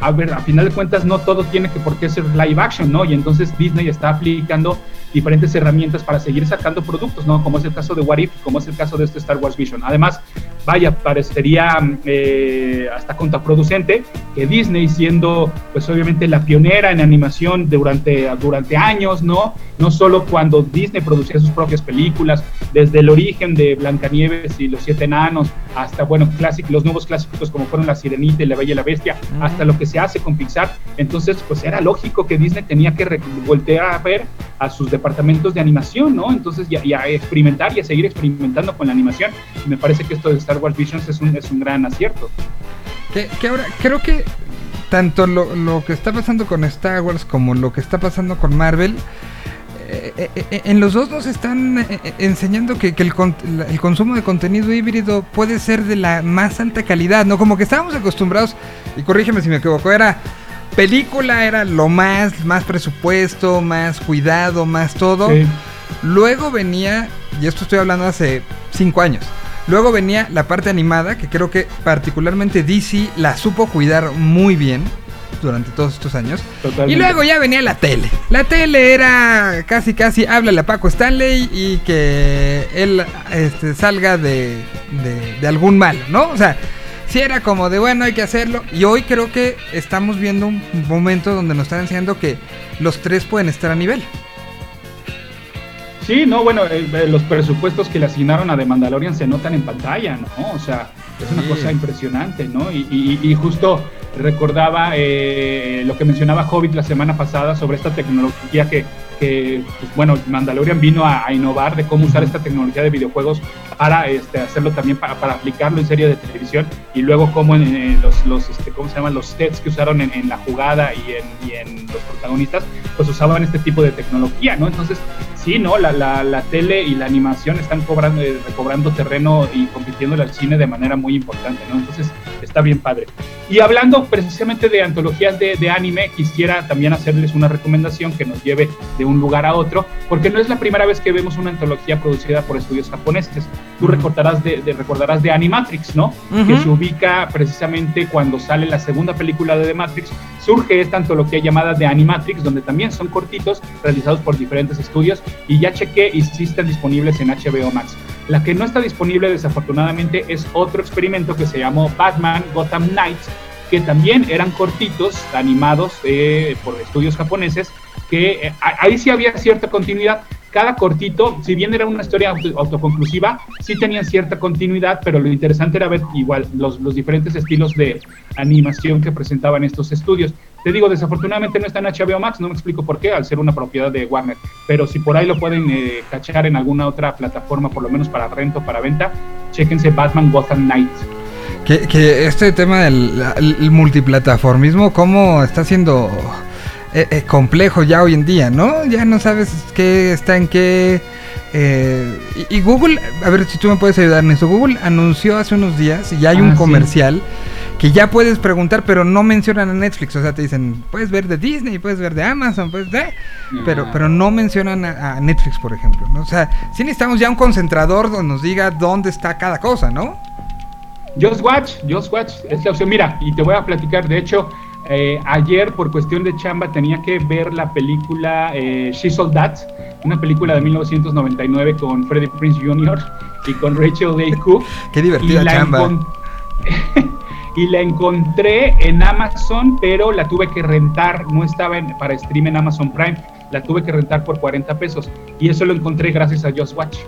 a ver, a final de cuentas no todo tiene que por qué ser live action, ¿no? Y entonces Disney está aplicando diferentes herramientas para seguir sacando productos, ¿no? Como es el caso de What If, como es el caso de este Star Wars Vision. Además, vaya, parecería eh, hasta contraproducente que Disney, siendo pues obviamente la pionera en animación durante, durante años, ¿no? No solo cuando Disney producía sus propias películas, desde el origen de Blancanieves y los Siete Enanos, hasta, bueno, clásicos, los nuevos clásicos como fueron La Sirenita y La Bella y la Bestia, hasta lo que se hace con Pixar. Entonces, pues era lógico que Disney tenía que voltear a ver a sus departamentos de animación, ¿no? Entonces, y a, experimentar y a seguir experimentando con la animación. Y me parece que esto de Star Wars Visions es un, es un gran acierto. Que, que ahora, creo que tanto lo, lo, que está pasando con Star Wars como lo que está pasando con Marvel, eh, eh, eh, en los dos nos están enseñando que, que el, el, consumo de contenido híbrido puede ser de la más alta calidad, ¿no? Como que estábamos acostumbrados, y corrígeme si me equivoco, era película era lo más, más presupuesto, más cuidado, más todo. Luego venía, y esto estoy hablando hace 5 años. Luego venía la parte animada, que creo que particularmente DC la supo cuidar muy bien durante todos estos años. Y luego ya venía la tele. La tele era casi, casi, háblale a Paco Stanley y que él este, salga de, de, de algún mal, ¿no? O sea, sí era como de bueno, hay que hacerlo. Y hoy creo que estamos viendo un momento donde nos están enseñando que los tres pueden estar a nivel. Sí, no, bueno, eh, eh, los presupuestos que le asignaron a The Mandalorian se notan en pantalla, ¿no? O sea, es una cosa impresionante, ¿no? Y, justo recordaba eh, lo que mencionaba Hobbit la semana pasada sobre esta tecnología que, pues, bueno, Mandalorian vino a, innovar de cómo usar esta tecnología de videojuegos para este, hacerlo también, para, para aplicarlo en serie de televisión y luego cómo en, los, los este, ¿cómo se llaman? Los sets que usaron en, la jugada y en, y en los protagonistas, pues usaban este tipo de tecnología, ¿no? Entonces, sí, ¿no? La, la, la tele y la animación están cobrando, eh, recobrando terreno y compitiendo al cine de manera muy importante, ¿no? Entonces, está bien padre. Y hablando precisamente de antologías de, de, anime, quisiera también hacerles una recomendación que nos lleve de un lugar a otro, porque no es la primera vez que vemos una antología producida por estudios japoneses. Tú recordarás de, de recordarás de Animatrix, ¿no? Que se ubica precisamente cuando sale la segunda película de The Matrix, surge esta antología llamada The Animatrix, donde también son cortitos realizados por diferentes estudios y ya chequé y sí están disponibles en HBO Max. La que no está disponible desafortunadamente es otro experimento que se llamó Batman Gotham Knights, que también eran cortitos, animados eh, por estudios japoneses, que eh, ahí sí había cierta continuidad. Cada cortito, si bien era una historia autoconclusiva, sí tenían cierta continuidad, pero lo interesante era ver igual los, los diferentes estilos de animación que presentaban estos estudios. Te digo, desafortunadamente no está en HBO Max, no me explico por qué, al ser una propiedad de Warner, pero si por ahí lo pueden eh, cachar en alguna otra plataforma, por lo menos para rento, para venta, chéquense Batman Gotham Knights. Que, este tema del multiplataformismo, ¿cómo está siendo eh, eh, complejo ya hoy en día, ¿no? Ya no sabes qué está en qué. Eh, y, Google, a ver si tú me puedes ayudar en esto. Google anunció hace unos días y hay un ah, comercial que ya puedes preguntar, pero no mencionan a Netflix. O sea, te dicen, puedes ver de Disney, puedes ver de Amazon, puedes ver. Pero, pero no mencionan a, Netflix, por ejemplo. ¿no? O sea, sí necesitamos ya un concentrador donde nos diga dónde está cada cosa, ¿no? Just Watch, Just Watch es la opción. Mira, y te voy a platicar, de hecho, eh, ayer, por cuestión de chamba, tenía que ver la película eh, All That, una película de 1999 con Freddie Prince Jr. y con Rachel Day Cook. Qué divertida chamba. y la encontré en Amazon, pero la tuve que rentar, no estaba en, para stream en Amazon Prime, la tuve que rentar por 40 pesos. Y eso lo encontré gracias a Just Watch.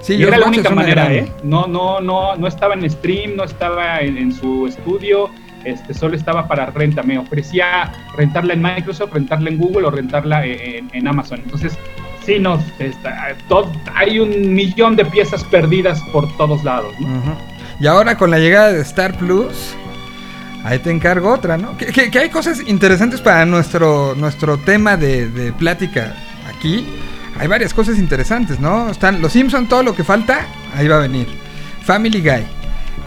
Sí, y era la única manera, ¿eh? No, no, no, no estaba en stream, no estaba en su estudio, este, solo estaba para renta. Me ofrecía rentarla en Microsoft, rentarla en Google o rentarla en, Amazon. Entonces, sí, no, hay un millón de piezas perdidas por todos lados. Y ahora con la llegada de Star Plus, ahí te encargo otra, ¿no? Que, hay cosas interesantes para nuestro, nuestro tema de, plática aquí. Hay varias cosas interesantes, ¿no? Están Los Simpson, todo lo que falta, ahí va a venir. Family Guy.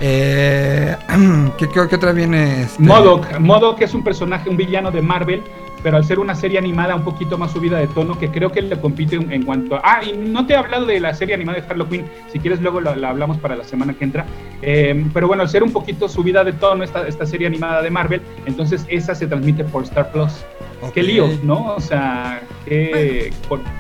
Eh, ¿qué, otra viene? Este? Modok. Modok es un personaje, un villano de Marvel pero al ser una serie animada un poquito más subida de tono, que creo que le compite en, cuanto a... Ah, y no te he hablado de la serie animada de Harley Quinn, si quieres luego la, hablamos para la semana que entra, eh, pero bueno, al ser un poquito subida de tono esta, esta serie animada de Marvel, entonces esa se transmite por Star Plus. Qué lío, ¿no? O sea, que,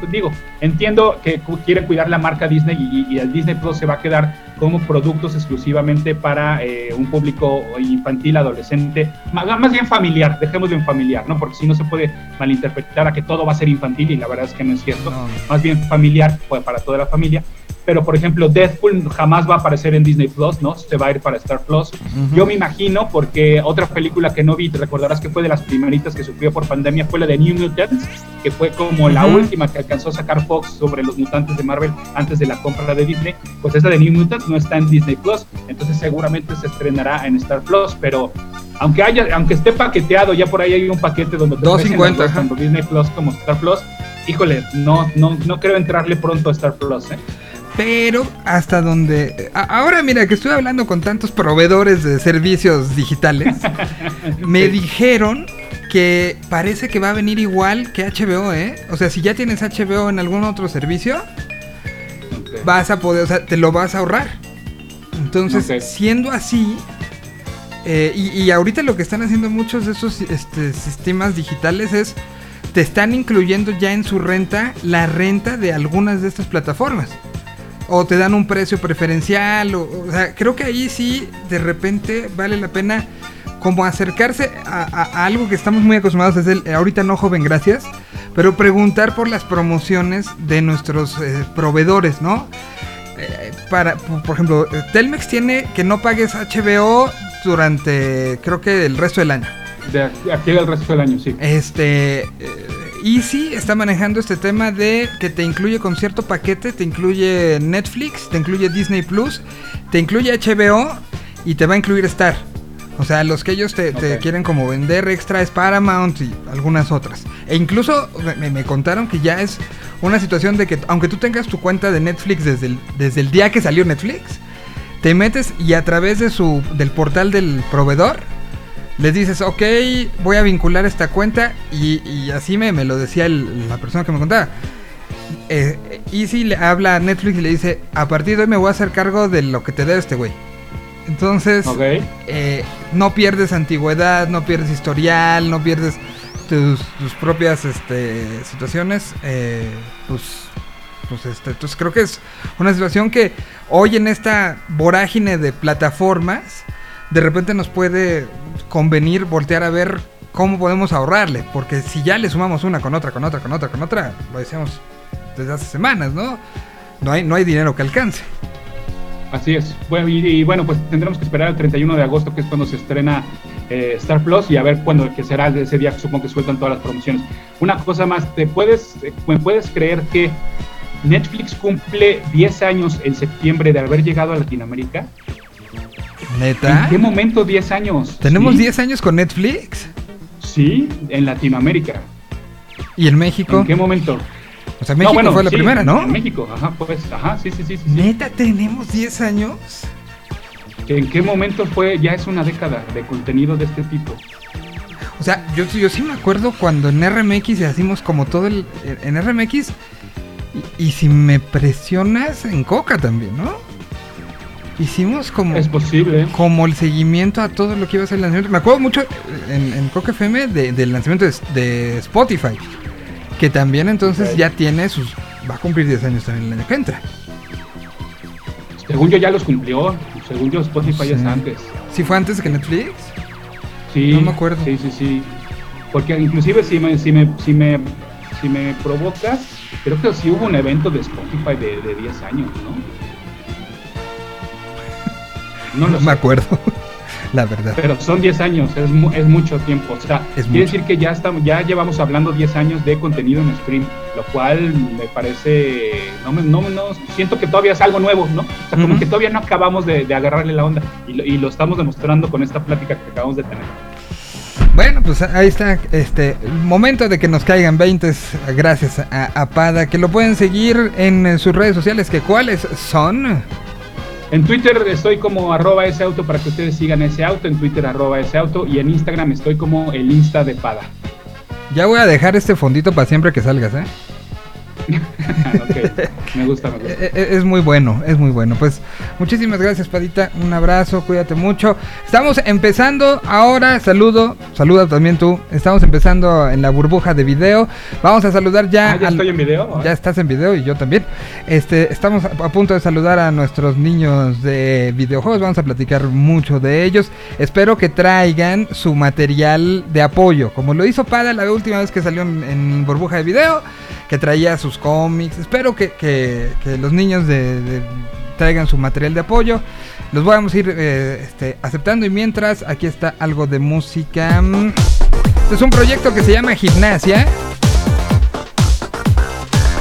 digo, entiendo que quiere cuidar la marca Disney y, el Disney Plus se va a quedar como productos exclusivamente para eh, un público infantil, adolescente, más, bien familiar, dejémoslo en familiar, ¿no? Porque si no se puede malinterpretar a que todo va a ser infantil y la verdad es que no es cierto, más bien familiar pues, para toda la familia pero por ejemplo Deadpool jamás va a aparecer en Disney Plus, ¿no? Se va a ir para Star Plus. Yo me imagino, porque otra película que no vi, te recordarás que fue de las primeritas que sufrió por pandemia, fue la de New Mutants, que fue como la última que alcanzó a sacar Fox sobre los mutantes de Marvel antes de la compra de Disney. Pues esa de New Mutants no está en Disney Plus, entonces seguramente se estrenará en Star Plus, pero aunque haya, aunque esté paqueteado, ya por ahí hay un paquete donde te 250 tanto Disney Plus como Star Plus. Híjole, no, no, no creo entrarle pronto a Star Plus, ¿eh? Pero hasta donde... Ahora mira que estoy hablando con tantos proveedores de servicios digitales, me dijeron que parece que va a venir igual que HBO, ¿eh? O sea, si ya tienes HBO en algún otro servicio, vas a poder, o sea, te lo vas a ahorrar. Entonces, siendo así, eh, y, ahorita lo que están haciendo muchos de esos este, sistemas digitales es, te están incluyendo ya en su renta la renta de algunas de estas plataformas o te dan un precio preferencial. O, sea, creo que ahí sí, de repente vale la pena como acercarse a, algo que estamos muy acostumbrados desde el, ahorita no joven, gracias, pero preguntar por las promociones de nuestros eh, proveedores, ¿no? Eh, para, por ejemplo, Telmex tiene que no pagues HBO durante, creo que el resto del año. De aquí el resto del año, sí. Este, eh, Easy está manejando este tema de que te incluye con cierto paquete, te incluye Netflix, te incluye Disney Plus, te incluye HBO y te va a incluir Star. O sea, los que ellos te, quieren como vender extra es Paramount y algunas otras. E incluso me, contaron que ya es una situación de que aunque tú tengas tu cuenta de Netflix desde el, desde el día que salió Netflix, te metes y a través de su, del portal del proveedor les dices, ok, voy a vincular esta cuenta y, así me, me, lo decía la persona que me contaba. Eh, Easy le habla a Netflix y le dice, a partir de hoy me voy a hacer cargo de lo que te dé este güey. Entonces, eh, no pierdes antigüedad, no pierdes historial, no pierdes tus, propias este, situaciones. Eh, pues, pues este, entonces creo que es una situación que hoy en esta vorágine de plataformas, de repente nos puede convenir voltear a ver cómo podemos ahorrarle, porque si ya le sumamos una con otra, con otra, con otra, con otra, lo decíamos desde hace semanas, ¿no? No hay, no hay dinero que alcance. Así es. Bueno, y, bueno, pues tendremos que esperar el 31 de agosto, que es cuando se estrena eh, Star Plus, y a ver cuándo que será ese día, supongo que sueltan todas las promociones. Una cosa más, ¿te puedes, ¿me puedes creer que Netflix cumple 10 años en septiembre de haber llegado a Latinoamérica? ¿Neta? ¿En qué momento 10 años? ¿Tenemos 10 años con Netflix? Sí, en Latinoamérica. ¿Y en México? ¿En qué momento? O sea, México fue la primera, ¿no? En México, ajá, pues, ajá, sí, sí, sí. sí ¿Neta tenemos 10 años? ¿En qué momento fue? Ya es una década de contenido de este tipo. O sea, yo, yo sí me acuerdo cuando en RMX hacíamos como todo el... En RMX... Y, y si me presionas en Coca también, ¿no? Hicimos como. Es posible. Como el seguimiento a todo lo que iba a ser el lanzamiento. Me acuerdo mucho en, en Coca FM del lanzamiento de, Spotify. Que también entonces ya tiene sus. Va a cumplir 10 años también el año que entra. Según yo ya los cumplió. Según yo Spotify es antes. ¿Sí fue antes que Netflix? Sí. No me acuerdo. Sí, sí, sí. Porque inclusive si me, si me, si me, si me provocas, creo que sí hubo un evento de Spotify de, de 10 años, ¿no? No, me acuerdo, la verdad. Pero son 10 años, es, es mucho tiempo. O sea, quiere decir que ya, estamos, ya llevamos hablando 10 años de contenido en stream, lo cual me parece, no, no, no siento que todavía es algo nuevo, ¿no? O sea, como que todavía no acabamos de, agarrarle la onda y lo, y lo estamos demostrando con esta plática que acabamos de tener. Bueno, pues ahí está, este, momento de que nos caigan 20 gracias a, a, Pada, que lo pueden seguir en sus redes sociales, que cuáles son. En Twitter estoy como arroba ese auto para que ustedes sigan ese auto, en Twitter arroba ese auto y en Instagram estoy como el Insta de Pada. Ya voy a dejar este fondito para siempre que salgas, ¿eh? Me gusta, me gusta. E, e, es muy bueno, es muy bueno. Pues muchísimas gracias, Padita. Un abrazo, cuídate mucho. Estamos empezando ahora. Saludo, saluda también tú. Estamos empezando en la burbuja de video. Vamos a saludar ya. Ah, ya estoy en video. Ya estás en video y yo también. Este, estamos a punto de saludar a nuestros niños de videojuegos. Vamos a platicar mucho de ellos. Espero que traigan su material de apoyo, como lo hizo Pada la última vez que salió en burbuja de video que traía sus cómics. Espero que, los niños de, traigan su material de apoyo. Los vamos a ir eh, este, aceptando y mientras aquí está algo de música. Este es un proyecto que se llama Gimnasia.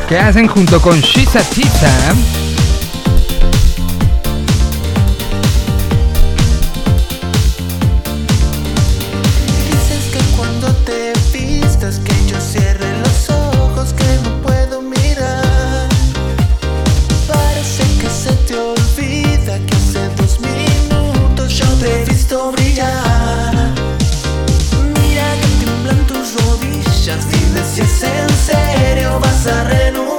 Que hacen junto con Shisa visto brillar. Mira que tiemblan tus rodillas y de si es en serio vas a renunciar.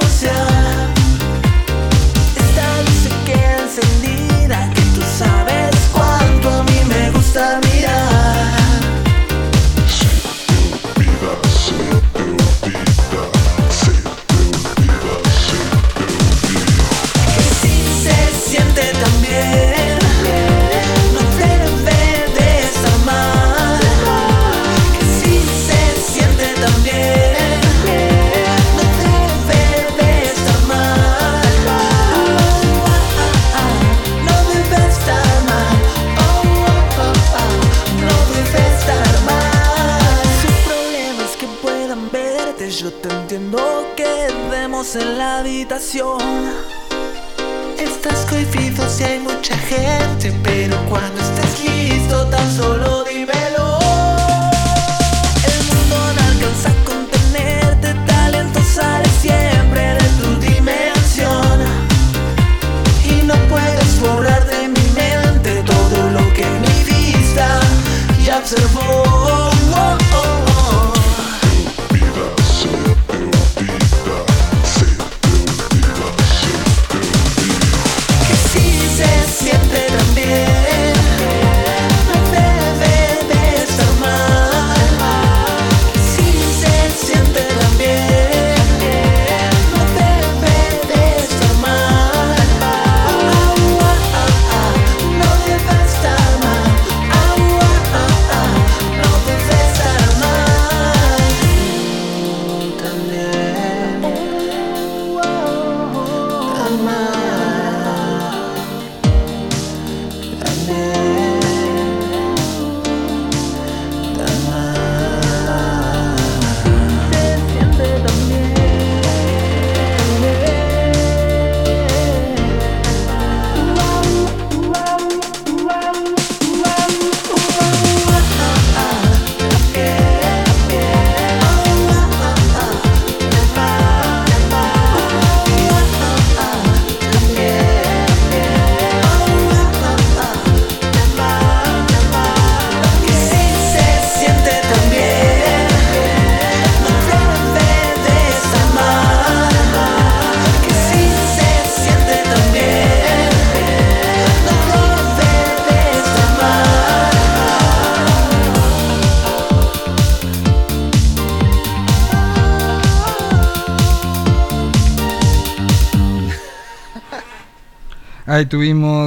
Tisa. Ahí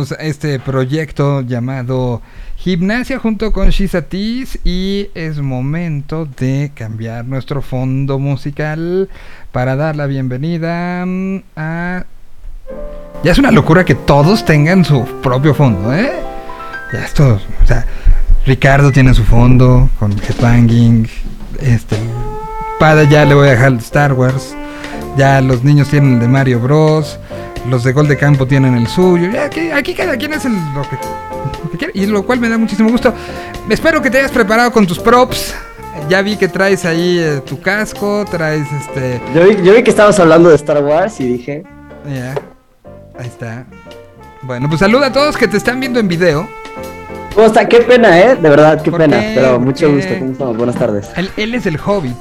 tuvimos este proyecto llamado Gimnasia junto con Shisatis y es momento de cambiar nuestro fondo musical para dar la bienvenida mm, a... Ya es una locura que todos tengan su propio fondo, ¿eh? Ya esto, o sea, Ricardo tiene su fondo con Headbanging, este, para ya le voy a dejar Star Wars, ya los niños tienen el de Mario Bros los de Gol de Campo tienen el suyo. Aquí, aquí cada quien es el, lo, que, quiere. Y lo cual me da muchísimo gusto. Espero que te hayas preparado con tus props. Ya vi que traes ahí eh, tu casco, traes este... Yo vi, yo vi que estabas hablando de Star Wars y dije... Ya, ahí está. Bueno, pues saluda a todos que te están viendo en video. ¿Cómo está? Qué pena, ¿eh? De verdad, qué pena. Pero mucho gusto. ¿Cómo estamos? Buenas tardes. Él, él, es el Hobbit.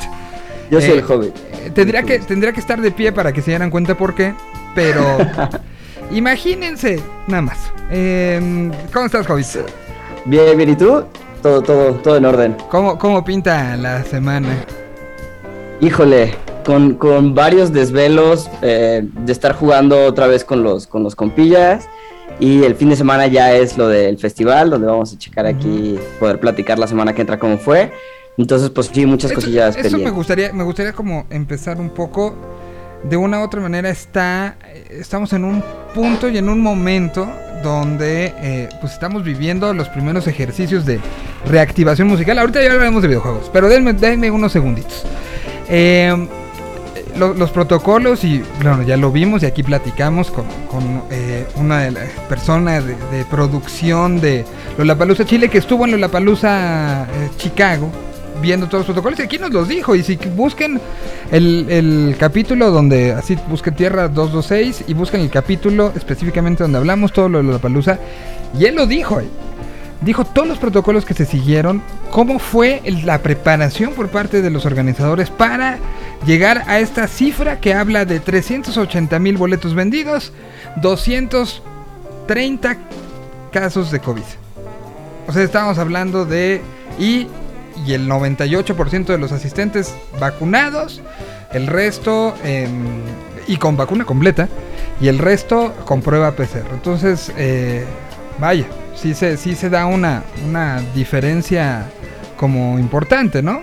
Yo soy Eh, el hobbit. eh, tendría, que, tendría que estar de pie para que se dieran cuenta por qué, pero imagínense, nada más. Eh, ¿Cómo estás, Hobbit? Bien, bien, ¿y tú? Todo, todo, todo en orden. ¿Cómo, ¿Cómo pinta la semana? Híjole, con, con varios desvelos eh, de estar jugando otra vez con los, con los compillas. Y el fin de semana ya es lo del festival, donde vamos a checar aquí, poder platicar la semana que entra cómo fue. Entonces, pues sí, muchas Eso- cosillas Eso, me gustaría, me gustaría como empezar un poco. De una u otra manera está, estamos en un punto y en un momento donde eh, pues estamos viviendo los primeros ejercicios de reactivación musical. Ahorita ya hablaremos de videojuegos, pero denme, denme unos segunditos. Eh, lo- los protocolos y bueno, ya lo vimos y aquí platicamos con, eh, una de las personas de, de producción de Lollapalooza Chile que estuvo en Lollapalooza eh, Chicago viendo todos los protocolos y aquí nos los dijo y si busquen el, el capítulo donde así busquen Tierra 226 y busquen el capítulo específicamente donde hablamos todo lo de Lollapalooza y él lo dijo ahí. Dijo todos los protocolos que se siguieron, cómo fue la preparación por parte de los organizadores para llegar a esta cifra que habla de 380 mil boletos vendidos, 230 casos de COVID. O sea, estamos hablando de... Y, y el 98% de los asistentes vacunados, el resto... em, y con vacuna completa, y el resto con prueba PCR. Entonces, eh, vaya, sí se, sí se da una, una diferencia como importante, ¿no?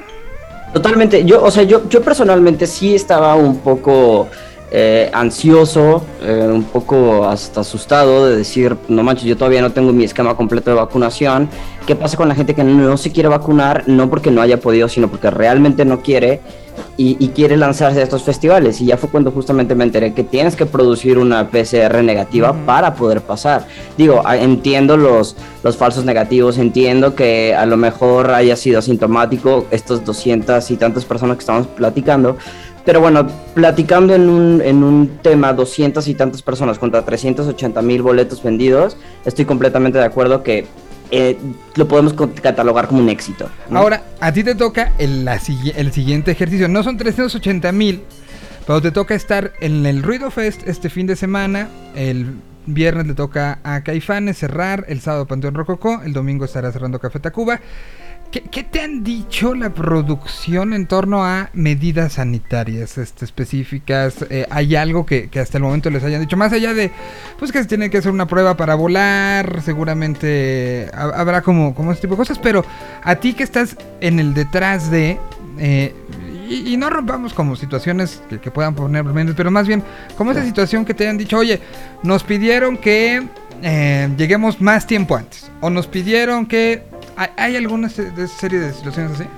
Totalmente. Yo, o sea, yo, yo personalmente sí estaba un poco eh, ansioso, eh, un poco hasta asustado de decir, no manches, yo todavía no tengo mi esquema completo de vacunación. ¿Qué pasa con la gente que no se quiere vacunar? No porque no haya podido, sino porque realmente no quiere y, y quiere lanzarse a estos festivales. Y ya fue cuando justamente me enteré que tienes que producir una PCR negativa para poder pasar. Digo, a- entiendo los, los falsos negativos, entiendo que a lo mejor haya sido asintomático estos 200 y tantas personas que estamos platicando, pero bueno, platicando en un, en un tema 200 y tantas personas contra 380 mil boletos vendidos, estoy completamente de acuerdo que eh, lo podemos catalogar como un éxito. Ahora, a ti te toca el, la el siguiente ejercicio. No son 380 mil, pero te toca estar en el Ruido Fest este fin de semana. El viernes le toca a Caifanes cerrar, el sábado Panteón Rococó, el domingo estará cerrando Café Tacuba. ¿Qué, qué te han dicho la producción en torno a medidas sanitarias este, específicas? Eh, ¿Hay algo que, que hasta el momento les hayan dicho? Más allá de, pues que se tiene que hacer una prueba para volar, seguramente ha- habrá como, como ese tipo de cosas, pero a ti que estás en el detrás de... eh, y, y no rompamos como situaciones que, que puedan poner menos, pero más bien como esa situación que te hayan dicho, oye, nos pidieron que eh, lleguemos más tiempo antes, o nos pidieron que... ¿Hay, alguna serie de situaciones así?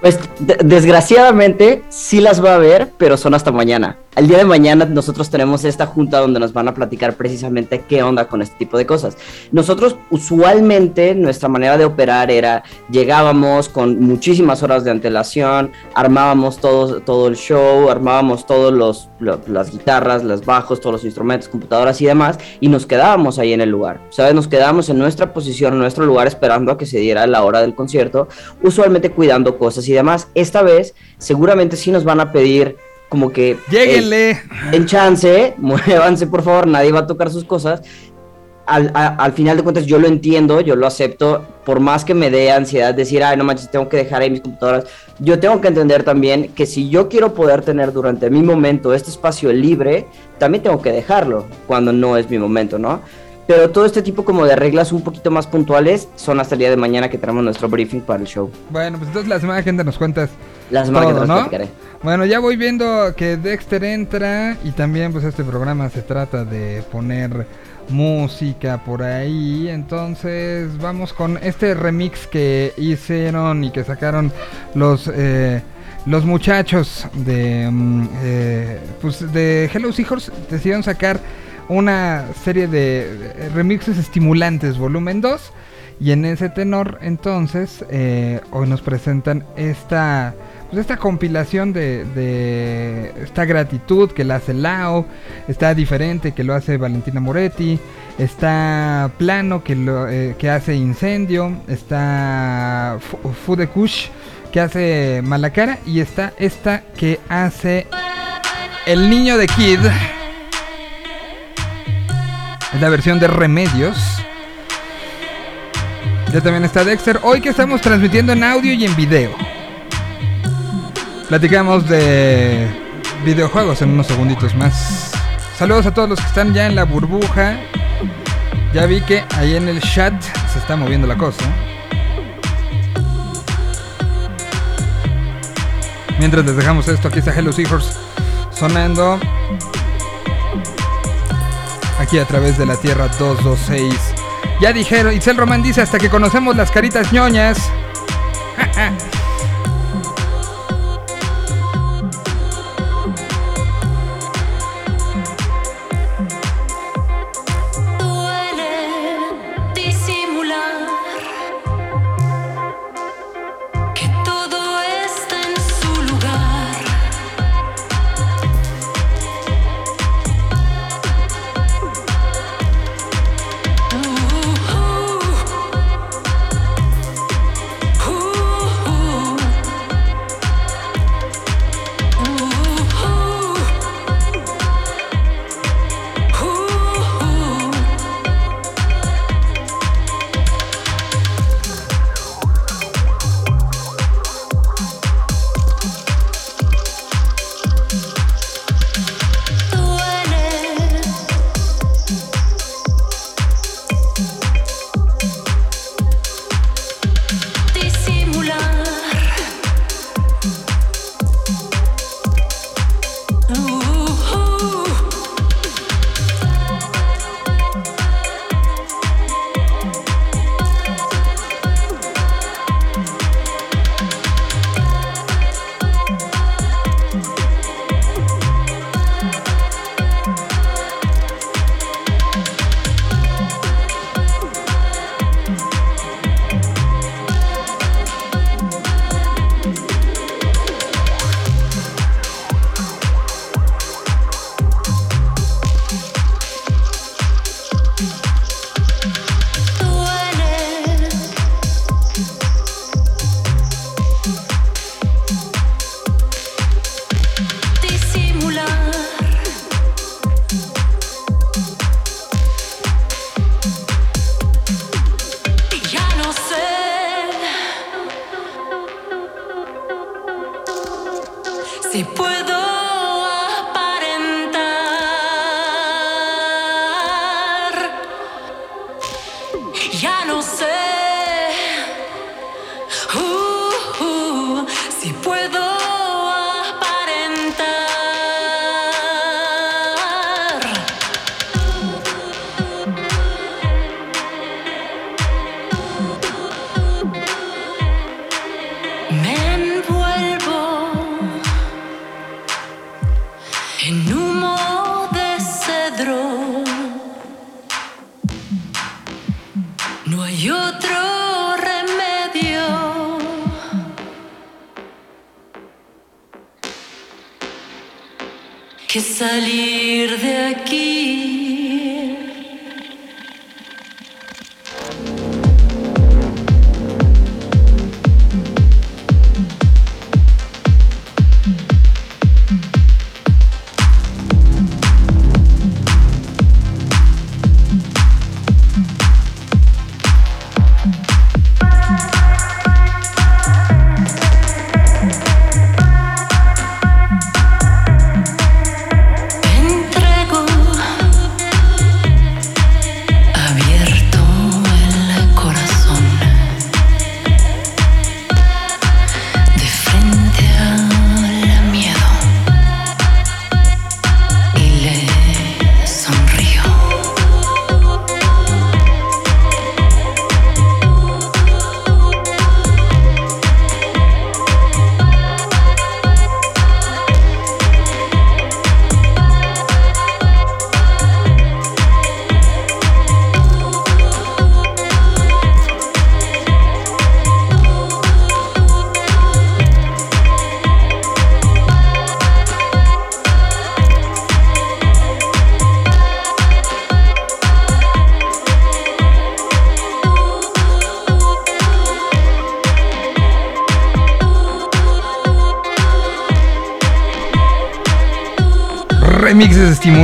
Pues de- desgraciadamente sí las va a haber, pero son hasta mañana. El día de mañana nosotros tenemos esta junta donde nos van a platicar precisamente qué onda con este tipo de cosas. Nosotros usualmente nuestra manera de operar era llegábamos con muchísimas horas de antelación, armábamos todo, todo el show, armábamos todos los lo- las guitarras, los bajos, todos los instrumentos, computadoras y demás y nos quedábamos ahí en el lugar. ¿Sabes? Nos quedábamos en nuestra posición, en nuestro lugar esperando a que se diera la hora del concierto, usualmente cuidando cosas y demás. Esta vez seguramente sí nos van a pedir como que... eh, Lléguenle. en chance, muévanse por favor, nadie va a tocar sus cosas. Al, a- al final de cuentas yo lo entiendo, yo lo acepto, por más que me dé ansiedad decir, ay, no manches, tengo que dejar ahí mis computadoras, yo tengo que entender también que si yo quiero poder tener durante mi momento este espacio libre, también tengo que dejarlo cuando no es mi momento, ¿no? Pero todo este tipo como de reglas un poquito más puntuales son hasta el día de mañana que tenemos nuestro briefing para el show. Bueno, pues entonces la semana que entra nos cuentas La semana todo, que te ¿no? platicaré. Bueno, ya voy viendo que Dexter entra y también pues este programa se trata de poner música por ahí. Entonces vamos con este remix que hicieron y que sacaron los eh, los muchachos de mm, eh, pues de Hello Seahorse decidieron sacar una serie de remixes estimulantes volumen 2 y en ese tenor entonces eh, hoy nos presentan esta pues esta compilación de, de esta gratitud que la hace Lao, está diferente que lo hace Valentina Moretti, está plano que lo eh, que hace Incendio, está Fu- Fudekush que hace Malacara y está esta que hace El Niño de Kid. Es la versión de Remedios. Ya también está Dexter. Hoy que estamos transmitiendo en audio y en video. Platicamos de videojuegos en unos segunditos más. Saludos a todos los que están ya en la burbuja. Ya vi que ahí en el chat se está moviendo la cosa. Mientras les dejamos esto, aquí está Hello Seahorse sonando. Aquí a través de la Tierra 226. Ya dijeron, Itzel Román dice hasta que conocemos las caritas ñoñas.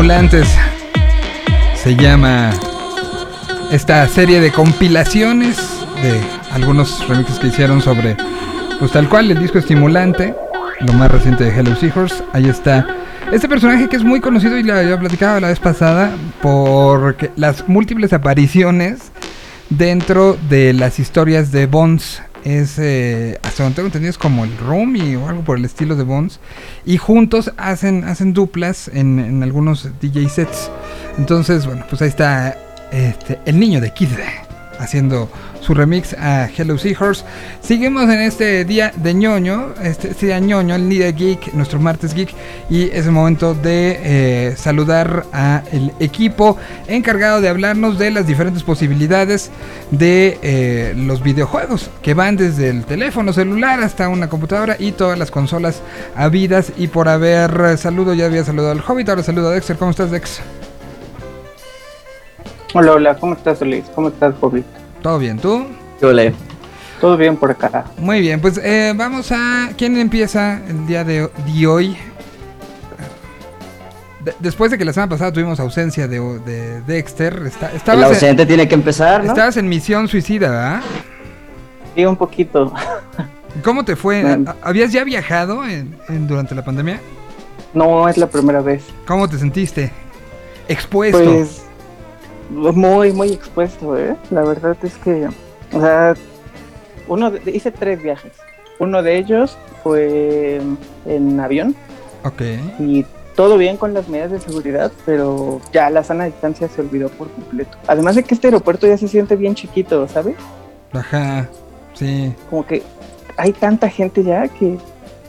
estimulantes. Se llama esta serie de compilaciones de algunos remixes que hicieron sobre, pues tal cual, el disco estimulante, lo más reciente de Hello Seahorse. Ahí está este personaje que es muy conocido y lo había platicado la vez pasada por las múltiples apariciones dentro de las historias de Bonds es, eh, hasta donde tengo entendido, es como el Romy o algo por el estilo de Bones. Y juntos hacen, hacen duplas en, en algunos DJ sets. Entonces, bueno, pues ahí está este, el niño de Kid haciendo su remix a Hello Seahorse. Seguimos en este día de ñoño, este, este día ñoño, el día geek, nuestro martes geek, y es el momento de eh, saludar a el equipo encargado de hablarnos de las diferentes posibilidades de eh, los videojuegos que van desde el teléfono celular hasta una computadora y todas las consolas habidas y por haber saludo ya había saludado al Hobbit, ahora saludo a Dexter, ¿cómo estás Dex? Hola, hola, ¿cómo estás, Luis? ¿Cómo estás, Hobbit? ¿Todo bien? ¿Tú? Hola. Todo bien por acá. Muy bien, pues eh, vamos a... ¿Quién empieza el día de, hoy? después de que la semana pasada tuvimos ausencia de, Dexter, está, el ausente tiene que empezar, ¿no? Estabas en misión suicida, ¿verdad? Sí, un poquito. ¿Cómo te fue? ¿Habías ya viajado durante la pandemia? No, es la primera vez. ¿Cómo te sentiste? Expuesto. Pues muy, muy expuesto, ¿eh? La verdad es que, o sea, uno hice tres viajes. Uno de ellos fue en avión. Ok. Y todo bien con las medidas de seguridad, pero ya la sana distancia se olvidó por completo. Además de que este aeropuerto ya se siente bien chiquito, ¿sabes? Ajá, sí. Como que hay tanta gente ya que,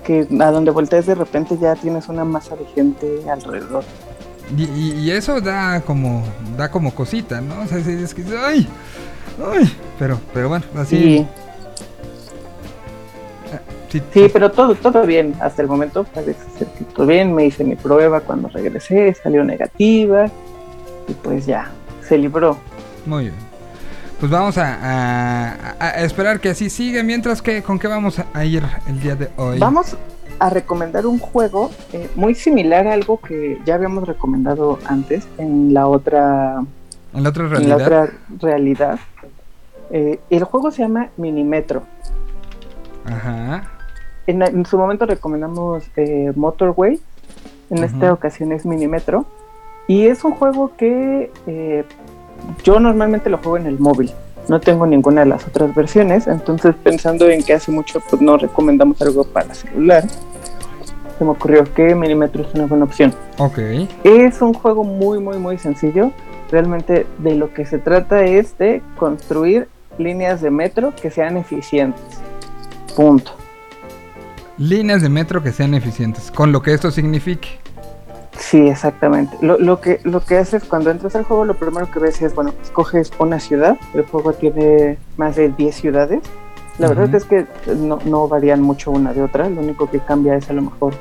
que a donde voltees de repente ya tienes una masa de gente alrededor. Y, eso da como da como cosita, ¿no? O sea, es que ay, ay, pero pero bueno, así. Ah, sí. Sí, pero todo todo bien hasta el momento parece ser que todo bien. Me hice mi prueba cuando regresé, salió negativa y pues ya se libró. Muy bien. Pues vamos a, a, esperar que así siga. Mientras que, ¿con qué vamos a ir el día de hoy? Vamos a recomendar un juego eh, muy similar a algo que ya habíamos recomendado antes en la otra, ¿En la otra realidad. la otra realidad. Eh, el juego se llama Minimetro. Ajá. En, su momento recomendamos eh, Motorway. En esta ocasión es Minimetro. Y es un juego que yo normalmente lo juego en el móvil no tengo ninguna de las otras versiones, entonces pensando en que hace mucho pues no recomendamos algo para celular, se me ocurrió que Millimetro es una buena opción. Ok. Es un juego muy, muy, muy sencillo. Realmente de lo que se trata es de construir líneas de metro que sean eficientes. Punto. Líneas de metro que sean eficientes, con lo que esto signifique. Sí, exactamente. Lo, lo, que, lo que haces cuando entras al juego, lo primero que ves es, bueno, escoges una ciudad. El juego tiene más de 10 ciudades. La verdad es que no, no, varían mucho una de otra. Lo único que cambia es a lo mejor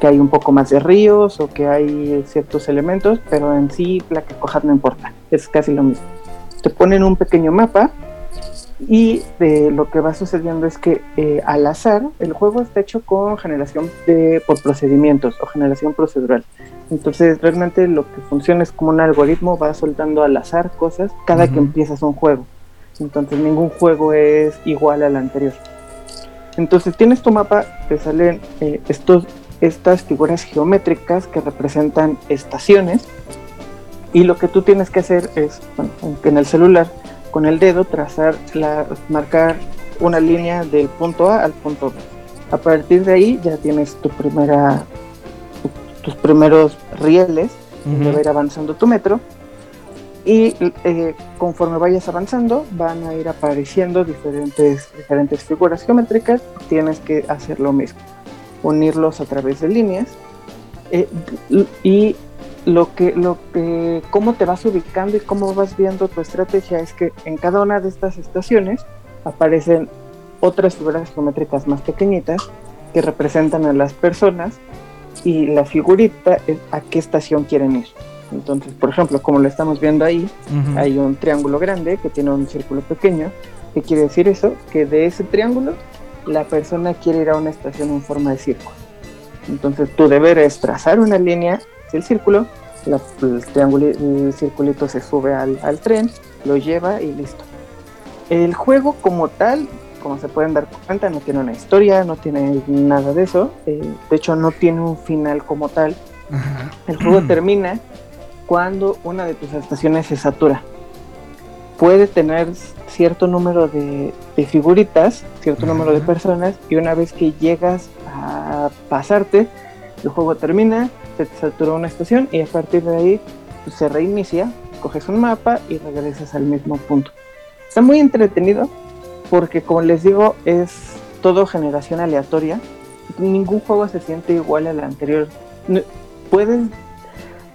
que hay un poco más de ríos o que hay ciertos elementos, pero en sí la que cojas no importa. Es casi lo mismo. Te ponen un pequeño mapa y eh, lo que va sucediendo es que eh, al azar el juego está hecho con generación de, por procedimientos o generación procedural. Entonces realmente lo que funciona es como un algoritmo, va soltando al azar cosas cada que empiezas un juego. Entonces ningún juego es igual al anterior. Entonces tienes tu mapa, te salen eh, estos, estas figuras geométricas que representan estaciones y lo que tú tienes que hacer es, bueno, en el celular, con el dedo trazar, la, marcar una línea del punto A al punto B. A partir de ahí ya tienes tu primera tus primeros rieles de ir avanzando tu metro y eh, conforme vayas avanzando van a ir apareciendo diferentes, diferentes figuras geométricas tienes que hacer lo mismo unirlos a través de líneas eh, y lo que lo que cómo te vas ubicando y cómo vas viendo tu estrategia es que en cada una de estas estaciones aparecen otras figuras geométricas más pequeñitas que representan a las personas y la figurita es a qué estación quieren ir. Entonces, por ejemplo, como lo estamos viendo ahí, hay un triángulo grande que tiene un círculo pequeño. ¿Qué quiere decir eso? Que de ese triángulo la persona quiere ir a una estación en forma de círculo. Entonces, tu deber es trazar una línea el círculo, el, el circulito se sube al, tren, lo lleva y listo. El juego como tal, como se pueden dar cuenta, no tiene una historia, no tiene nada de eso. Eh, de hecho, no tiene un final como tal. El juego termina cuando una de tus estaciones se satura. Puede tener cierto número de, figuritas, cierto número de personas, y una vez que llegas a pasarte, el juego termina, se te satura una estación y a partir de ahí pues, se reinicia, coges un mapa y regresas al mismo punto. Está muy entretenido porque como les digo es todo generación aleatoria. Ningún juego se siente igual al anterior. Puedes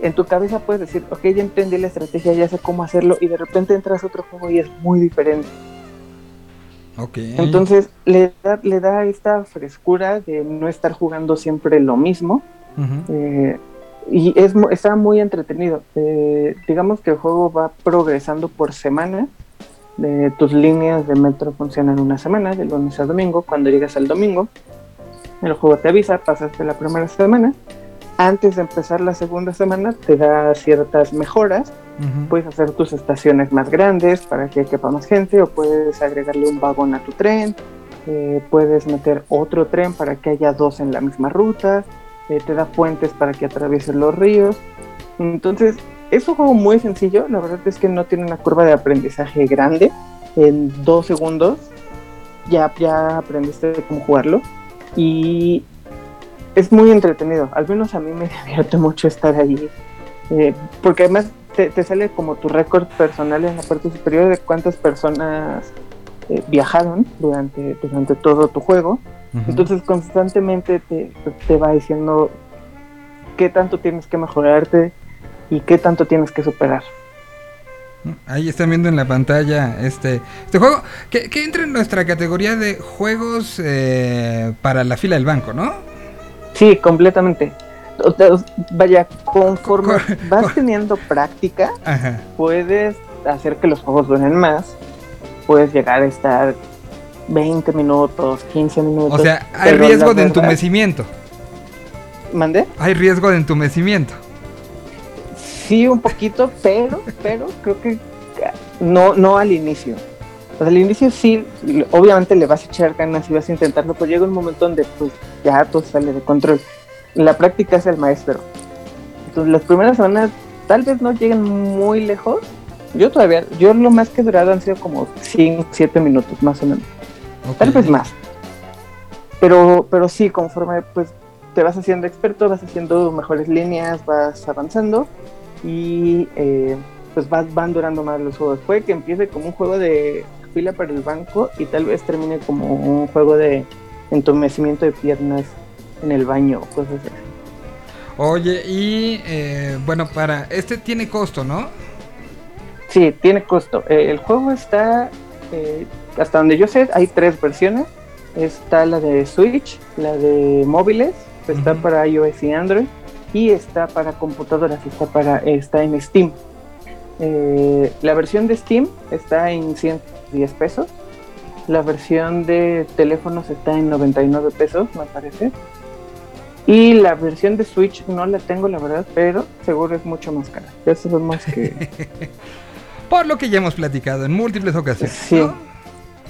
en tu cabeza puedes decir, ok, ya entendí la estrategia, ya sé cómo hacerlo, y de repente entras a otro juego y es muy diferente. Okay. Entonces le da, le da esta frescura de no estar jugando siempre lo mismo. Eh, y es, está muy entretenido. Eh, digamos que el juego va progresando por semana. De tus líneas de metro funcionan una semana, de lunes a domingo. Cuando llegas al domingo, el juego te avisa, pasaste la primera semana antes de empezar la segunda semana te da ciertas mejoras. Puedes hacer tus estaciones más grandes para que quepa más gente o puedes agregarle un vagón a tu tren. Eh, puedes meter otro tren para que haya dos en la misma ruta. Eh, te da puentes para que atraviesen los ríos. Entonces, es un juego muy sencillo. La verdad es que no tiene una curva de aprendizaje grande. En dos segundos ya, ya aprendiste cómo jugarlo. Y es muy entretenido. Al menos a mí me divierte mucho estar allí. Eh, porque además te, sale como tu récord personal en la parte superior de cuántas personas eh, viajaron durante, durante todo tu juego. Entonces constantemente te, te va diciendo qué tanto tienes que mejorarte y qué tanto tienes que superar. Ahí están viendo en la pantalla este, este juego que, entra en nuestra categoría de juegos eh, para la fila del banco, ¿no? Sí, completamente. vaya, conforme vas teniendo práctica, puedes hacer que los juegos duren más. Puedes llegar a estar 20 minutos, 15 minutos. O sea, hay riesgo de entumecimiento. ¿Mande? Hay riesgo de entumecimiento. Sí, un poquito, pero, pero creo que no, no al inicio. al inicio sí, obviamente le vas a echar ganas y vas a intentarlo, pero llega un momento donde pues ya todo sale de control. La práctica es el maestro. Entonces las primeras semanas tal vez no lleguen muy lejos. Yo todavía, yo lo más que he durado han sido como 5, 7 minutos más o menos. Tal vez más. Pero, pero sí, conforme pues te vas haciendo experto, vas haciendo mejores líneas, vas avanzando y eh, pues vas, van durando más los juegos. Puede que empiece como un juego de fila para el banco y tal vez termine como un juego de entumecimiento de piernas en el baño o cosas así. Oye, y eh, bueno, para este tiene costo, ¿no? Sí, tiene costo. Eh, el juego está, eh, hasta donde yo sé, hay tres versiones. Está la de Switch, la de móviles, está para iOS y Android, y está para computadoras, está, para, está en Steam. la versión de Steam está en 110 pesos la versión de teléfonos está en 99 pesos, me parece. Y la versión de Switch no la tengo, la verdad, pero seguro es mucho más cara. Es más que. Por lo que ya hemos platicado en múltiples ocasiones. Sí.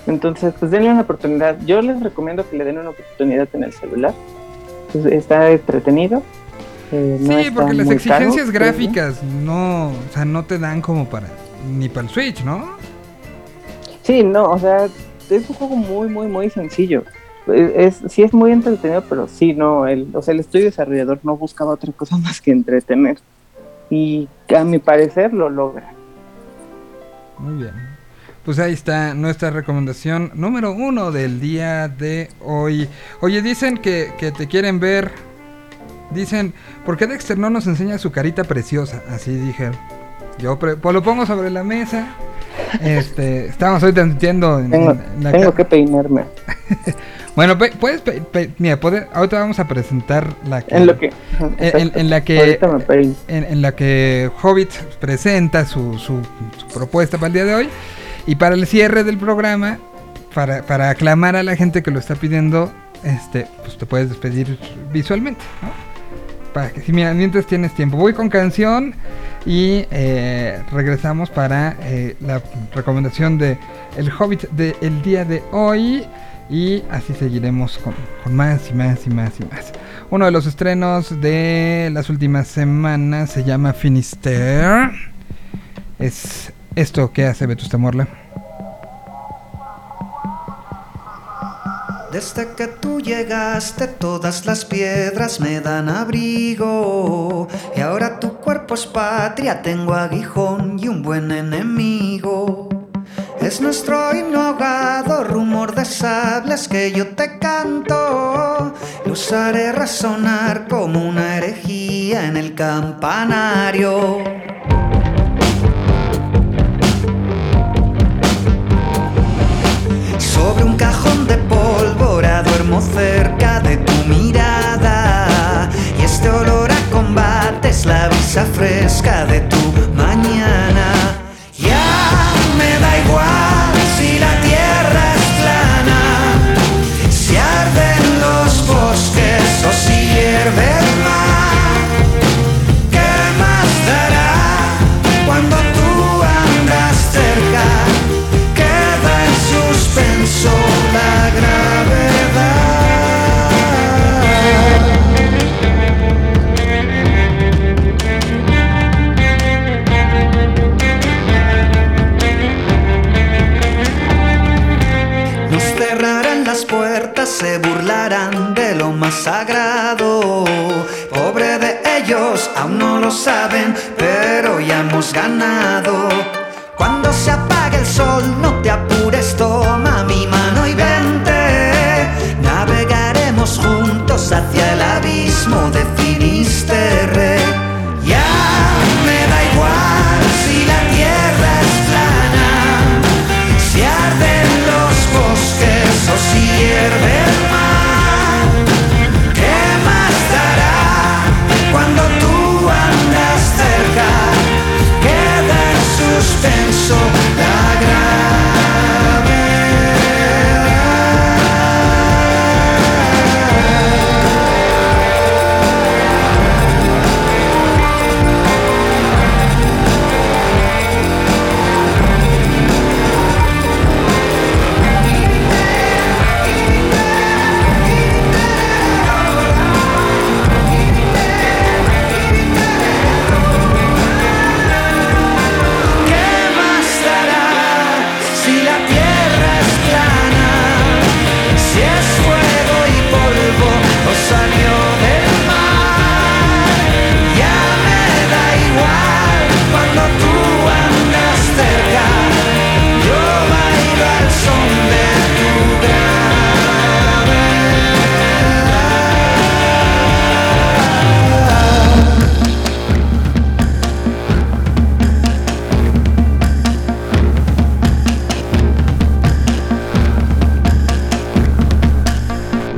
Entonces, pues denle una oportunidad. Yo les recomiendo que le den una oportunidad en el celular. Pues, está entretenido. Sí, porque las exigencias gráficas no, o sea, no te dan como para ni para el Switch, ¿no? Sí, no, o sea, es un juego muy, muy, muy sencillo. Es, sí es muy entretenido, pero sí, no, el, o sea, el estudio desarrollador no buscaba otra cosa más que entretener. Y a mi parecer lo logra. Muy bien. Pues ahí está nuestra recomendación número uno del día de hoy. Oye, dicen que, que te quieren ver. Dicen, ¿por qué Dexter no nos enseña su carita preciosa? Así dije. Yo pues lo pongo sobre la mesa. Este, estamos hoy transmitiendo. tengo, que peinarme. bueno, puedes, mira, ahorita vamos a presentar la que, en, lo que, en, la que, en, la que Hobbit presenta su, su, propuesta para el día de hoy y para el cierre del programa, para, para aclamar a la gente que lo está pidiendo, este, pues te puedes despedir visualmente, para que si mientras tienes tiempo. Voy con canción y eh, regresamos para eh, la recomendación de El Hobbit del día de hoy. Y así seguiremos con, con, más y más y más y más. Uno de los estrenos de las últimas semanas se llama Finisterre. Es esto que hace Vetusta Morla. Desde que tú llegaste todas las piedras me dan abrigo y ahora tu cuerpo es patria, tengo aguijón y un buen enemigo. Es nuestro himno rumor de sables que yo te canto. Los haré resonar como una herejía en el campanario. Sobre un cajón de duermo cerca de tu mirada. Y este olor a combate es la brisa fresca de tu mañana. Ya me da igual se burlarán de lo más sagrado. Pobre de ellos, aún no lo saben, pero ya hemos ganado. Cuando se apague el sol, no te apures, toma mi mano y vente. Navegaremos juntos hacia el abismo de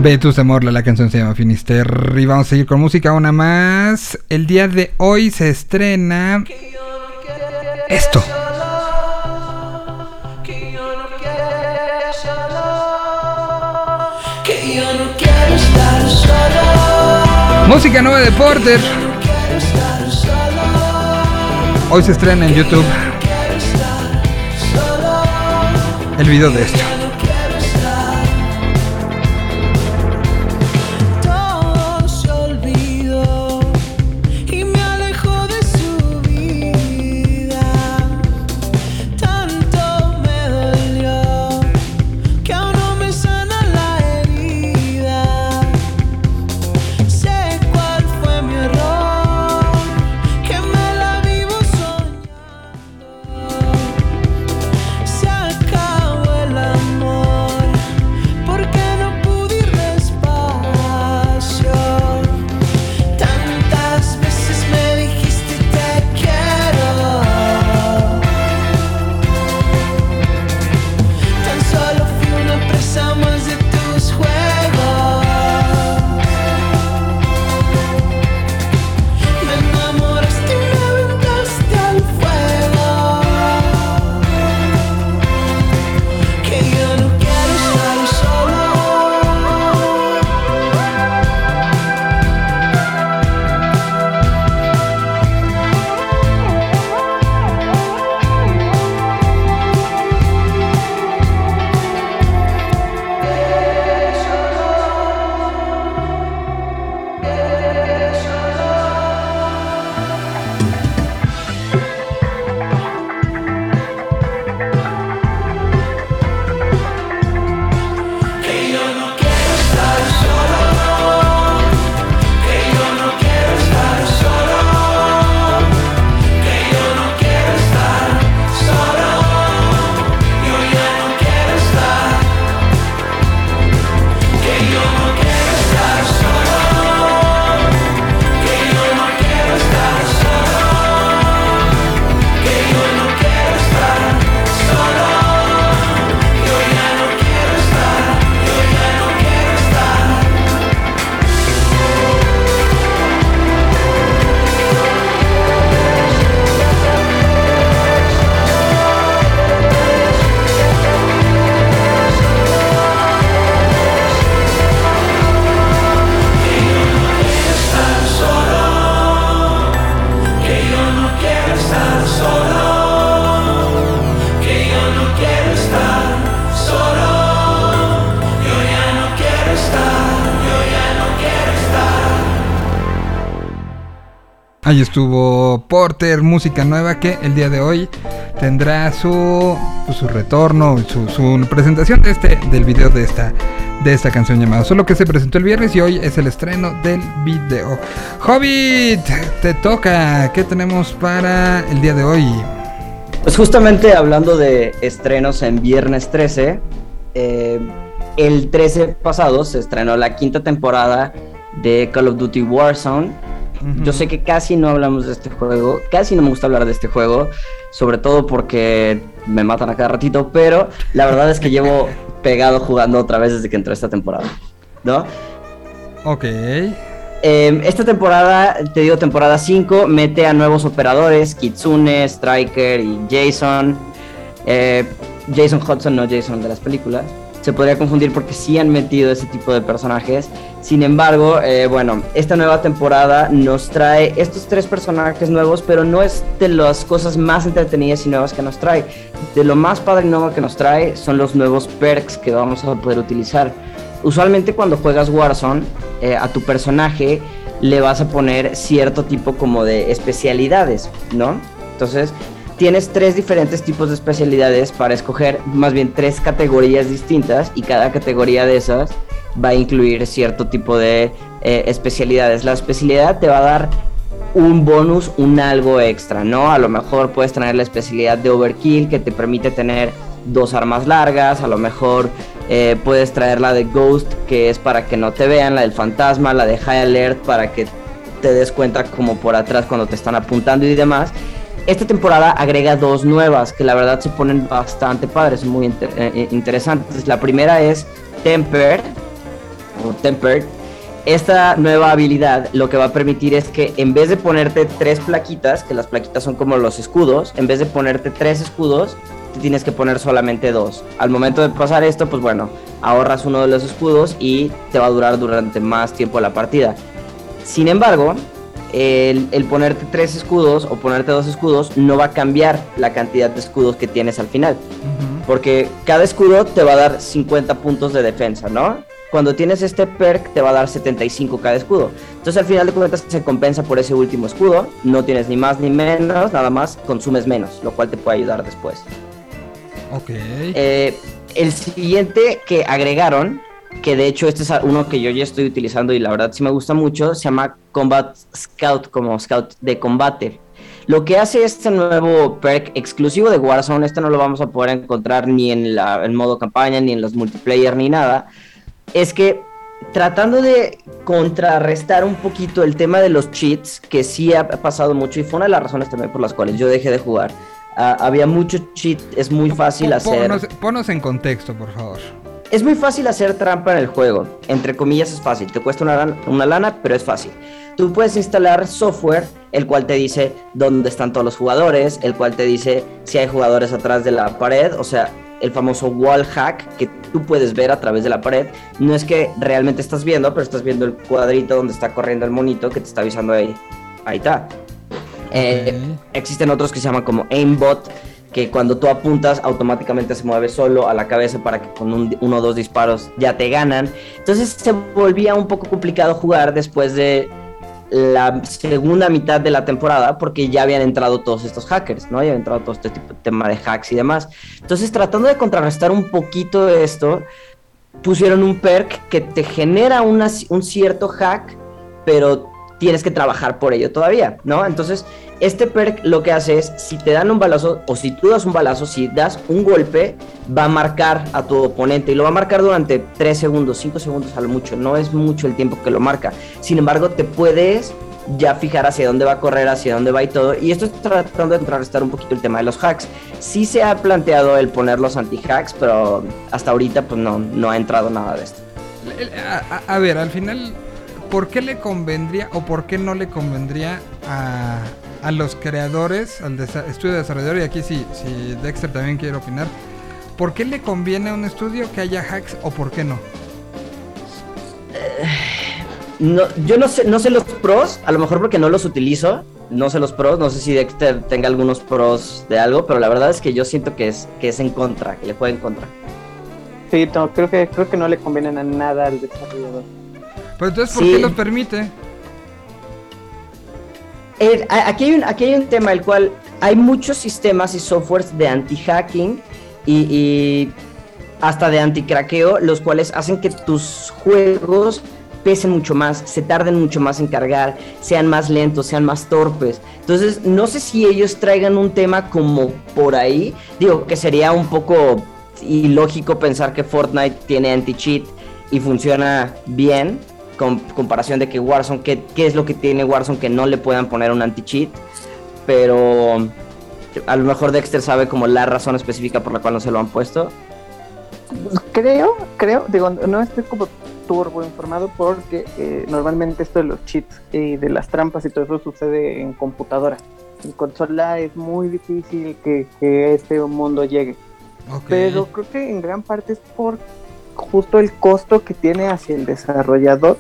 Vetus de Morla, la canción se llama Finisterre. Y vamos a seguir con música, una más. El día de hoy se estrena. Esto. Música nueva de Porter. Hoy se estrena en YouTube el video de esto. Ahí estuvo Porter, música nueva que el día de hoy tendrá su, pues, su retorno, su, presentación de este, del video de esta, de esta canción llamada Solo que se presentó el viernes y hoy es el estreno del video. Hobbit, te toca. ¿Qué tenemos para el día de hoy? Pues justamente hablando de estrenos en viernes 13, eh, el 13 pasado se estrenó la quinta temporada de Call of Duty Warzone yo sé que casi no hablamos de este juego, casi no me gusta hablar de este juego, sobre todo porque me matan a cada ratito, pero la verdad es que llevo pegado jugando otra vez desde que entró esta temporada, ¿no? Ok. Em, esta temporada, te digo temporada 5, mete a nuevos operadores, Kitsune, Striker y Jason. Eh, Jason Hudson, no Jason de las películas se podría confundir porque sí han metido ese tipo de personajes. Sin embargo, eh, bueno, esta nueva temporada nos trae estos tres personajes nuevos, pero no es de las cosas más entretenidas y nuevas que nos trae. De lo más padre y nuevo que nos trae son los nuevos perks que vamos a poder utilizar. Usualmente cuando juegas Warzone, eh, a tu personaje le vas a poner cierto tipo como de especialidades, ¿no? Entonces, tienes tres diferentes tipos de especialidades para escoger, más bien tres categorías distintas y cada categoría de esas va a incluir cierto tipo de eh, especialidades. La especialidad te va a dar un bonus, un algo extra, ¿no? A lo mejor puedes tener la especialidad de overkill que te permite tener dos armas largas, a lo mejor eh, puedes traer la de ghost que es para que no te vean, la del fantasma, la de high alert para que te des cuenta como por atrás cuando te están apuntando y demás. Esta temporada agrega dos nuevas que la verdad se ponen bastante padres, muy eh, eh, interesantes. La primera es Temper, o Temper. Esta nueva habilidad lo que va a permitir es que en vez de ponerte tres plaquitas, que las plaquitas son como los escudos, en vez de ponerte tres escudos, te tienes que poner solamente dos. Al momento de pasar esto, pues bueno, ahorras uno de los escudos y te va a durar durante más tiempo la partida. Sin embargo, el, ponerte tres escudos o ponerte dos escudos no va a cambiar la cantidad de escudos que tienes al final. Porque cada escudo te va a dar 50 puntos de defensa, ¿no? Cuando tienes este perk te va a dar 75 cada escudo. Entonces al final de cuentas se compensa por ese último escudo. No tienes ni más ni menos, nada más consumes menos, lo cual te puede ayudar después. Ok. Eh, el siguiente que agregaron que de hecho este es uno que yo ya estoy utilizando y la verdad sí me gusta mucho, se llama Combat Scout, como Scout de combate. Lo que hace este nuevo perk exclusivo de Warzone, este no lo vamos a poder encontrar ni en la, el modo campaña, ni en los multiplayer, ni nada, es que tratando de contrarrestar un poquito el tema de los cheats, que sí ha pasado mucho y fue una de las razones también por las cuales yo dejé de jugar. Ah, había mucho cheat, es muy fácil hacer. ponos en contexto, por favor. Es muy fácil hacer trampa en el juego. Entre comillas es fácil. Te cuesta una, una lana, pero es fácil. Tú puedes instalar software, el cual te dice dónde están todos los jugadores, el cual te dice si hay jugadores atrás de la pared, o sea, el famoso wall hack que tú puedes ver a través de la pared. No es que realmente estás viendo, pero estás viendo el cuadrito donde está corriendo el monito que te está avisando ahí. Ahí está. Eh, existen otros que se llaman como aimbot, que cuando tú apuntas automáticamente se mueve solo a la cabeza para que con uno o dos disparos ya te ganan. Entonces se volvía un poco complicado jugar después de la segunda mitad de la temporada porque ya habían entrado todos estos hackers, ¿no? Ya habían entrado todo este tipo de tema de hacks y demás. Entonces tratando de contrarrestar un poquito esto, pusieron un perk que te genera un cierto hack, pero tienes que trabajar por ello todavía, ¿no? Entonces, este perk lo que hace es, si te dan un balazo o si tú das un balazo, si das un golpe, va a marcar a tu oponente y lo va a marcar durante 3 segundos, 5 segundos a lo mucho, no es mucho el tiempo que lo marca. Sin embargo, te puedes ya fijar hacia dónde va a correr, hacia dónde va y todo. Y esto está tratando de contrarrestar un poquito el tema de los hacks. Sí se ha planteado el poner los anti-hacks, pero hasta ahorita pues no, no ha entrado nada de esto. a ver, al final ¿por qué le convendría o por qué no le convendría a, los creadores, al estudio de desarrollador, y aquí sí, si Dexter también quiere opinar, ¿por qué le conviene a un estudio que haya hacks o por qué no? Eh, no yo no sé, no sé los pros, a lo mejor porque no los utilizo, no sé los pros, no sé si Dexter tenga algunos pros de algo, pero la verdad es que yo siento que es, que es en contra, que le juega en contra. Sí, no, creo que, creo que no le convienen a nada al desarrollador. Pero entonces, ¿por qué los permite? Eh, aquí, hay un, aquí hay un tema el cual hay muchos sistemas y softwares de anti-hacking y, y hasta de anti-craqueo, los cuales hacen que tus juegos pesen mucho más, se tarden mucho más en cargar, sean más lentos, sean más torpes. Entonces, no sé si ellos traigan un tema como por ahí. Digo que sería un poco ilógico pensar que Fortnite tiene anti-cheat y funciona bien, con comparación de que Warzone, ¿qué, qué es lo que tiene Warzone que no le puedan poner un anti-cheat? Pero a lo mejor Dexter sabe como la razón específica por la cual no se lo han puesto. Creo, creo, digo, no estoy como turbo informado porque eh, normalmente esto de los cheats y de las trampas y todo eso sucede en computadora. En consola es muy difícil que, que este mundo llegue. Pero creo que en gran parte es por justo el costo que tiene hacia el desarrollador.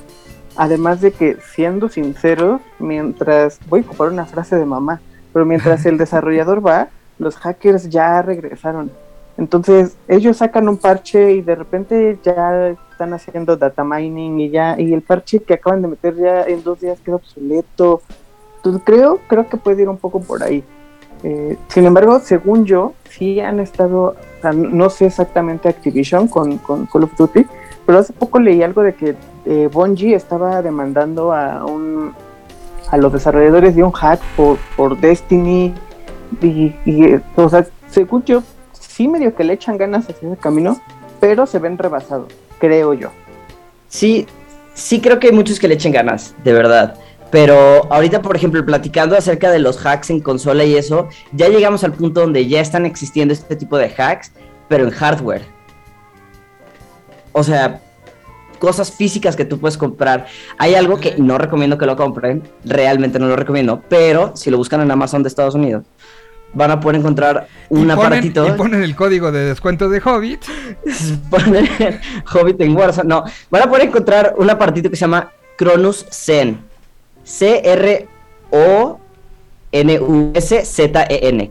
Además de que, siendo sincero, mientras, voy a ocupar una frase de mamá, pero mientras el desarrollador va, los hackers ya regresaron. Entonces, ellos sacan un parche y de repente ya están haciendo data mining y ya, y el parche que acaban de meter ya en dos días queda obsoleto. Entonces, creo, creo que puede ir un poco por ahí. Eh, sin embargo, según yo, sí han estado, no sé exactamente Activision con, Call of Duty, pero hace poco leí algo de que eh, estaba demandando a un a los desarrolladores de un hack por, Destiny y, y, o sea, según yo, sí medio que le echan ganas hacia ese camino, pero se ven rebasados, creo yo. Sí, sí creo que hay muchos que le echen ganas, de verdad. Pero ahorita, por ejemplo, platicando acerca de los hacks en consola y eso, ya llegamos al punto donde ya están existiendo este tipo de hacks, pero en hardware. O sea, cosas físicas que tú puedes comprar. Hay algo que no recomiendo que lo compren, realmente no lo recomiendo, pero si lo buscan en Amazon de Estados Unidos, van a poder encontrar un y ponen, aparatito. y ponen el código de descuento de Hobbit. poner Hobbit en Warzone. No, van a poder encontrar un aparatito que se llama Cronus Zen. C-R-O-N-U-S-Z-E-N.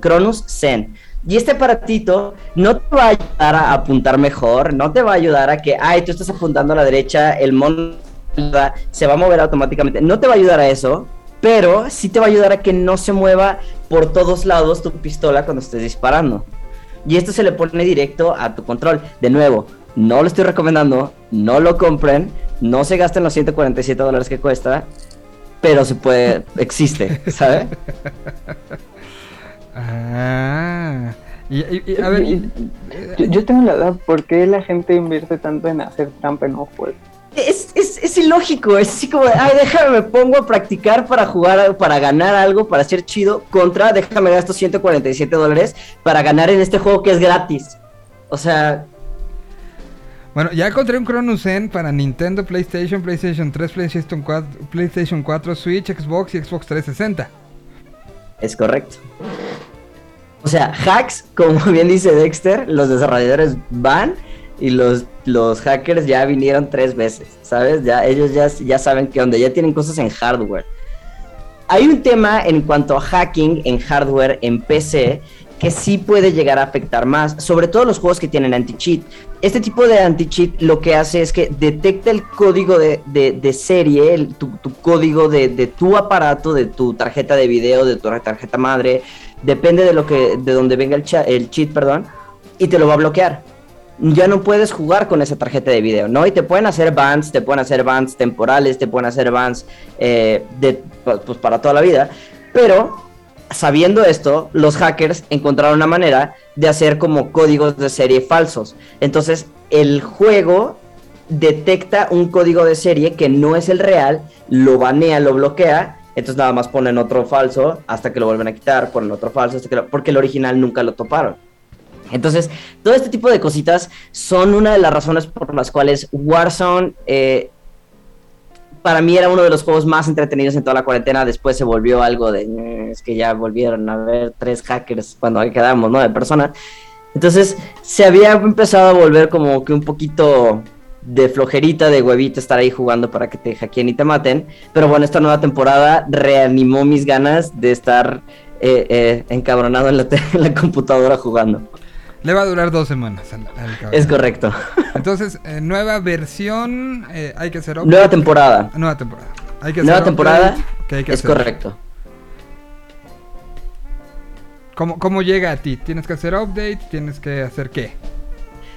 Cronus Zen. Y este aparatito no te va a ayudar a apuntar mejor, no te va a ayudar a que, ay, tú estás apuntando a la derecha, el mono se va a mover automáticamente. No te va a ayudar a eso, pero sí te va a ayudar a que no se mueva por todos lados tu pistola cuando estés disparando. Y esto se le pone directo a tu control. De nuevo, no lo estoy recomendando, no lo compren, no se gasten los 147 dólares que cuesta, pero se puede, existe, ¿sabe? Ah. Y, y- y, a ver, yo, yo tengo la edad, ¿por qué la gente invierte tanto en hacer trampa en un juego? Es, es, es ilógico, es así como, ay, déjame, me pongo a practicar para jugar, para ganar algo, para ser chido, contra, déjame gasto 147 dólares para ganar en este juego que es gratis. O sea, bueno, ya encontré un Cronus Zen para Nintendo, PlayStation, PlayStation 3, PlayStation 4, PlayStation 4, Switch, Xbox y Xbox 360. Es correcto. O sea, hacks, como bien dice Dexter, los desarrolladores van y los, los hackers ya vinieron tres veces, ¿sabes? Ya ellos ya, ya saben que onda, ya tienen cosas en hardware. Hay un tema en cuanto a hacking en hardware en PC que sí puede llegar a afectar más, sobre todo los juegos que tienen anti-cheat. Este tipo de anti-cheat lo que hace es que detecta el código de, de- serie, el- tu, código de, de tu aparato, de tu tarjeta de video, de tu tarjeta madre, depende de lo que, de donde venga el, el cheat, perdón, y te lo va a bloquear. Ya no puedes jugar con esa tarjeta de video, ¿no? Y te pueden hacer bans, te pueden hacer bans temporales, te pueden hacer bans eh, de, pues, para toda la vida, pero sabiendo esto, los hackers encontraron una manera de hacer como códigos de serie falsos. Entonces, el juego detecta un código de serie que no es el real, lo banea, lo bloquea, entonces nada más ponen otro falso hasta que lo vuelven a quitar, ponen otro falso, porque el original nunca lo toparon. Entonces, todo este tipo de cositas son una de las razones por las cuales Warzone eh, para mí era uno de los juegos más entretenidos en toda la cuarentena. Después se volvió algo de, "Eh, es que ya volvieron a ver tres hackers cuando quedamos, ¿no? De personas. Entonces se había empezado a volver como que un poquito de flojerita, de huevita estar ahí jugando para que te hackeen y te maten. Pero bueno, esta nueva temporada reanimó mis ganas de estar eh, eh, encabronado en la computadora jugando. Le va a durar dos semanas al, al cabrón. Es correcto. Entonces, eh, nueva versión, eh, hay que hacer upgrade. Nueva temporada. Nueva temporada. Hay que Nueva hacer temporada que hay que es hacer. correcto. ¿Cómo, ¿Cómo llega a ti? ¿Tienes que hacer update? ¿Tienes que hacer qué?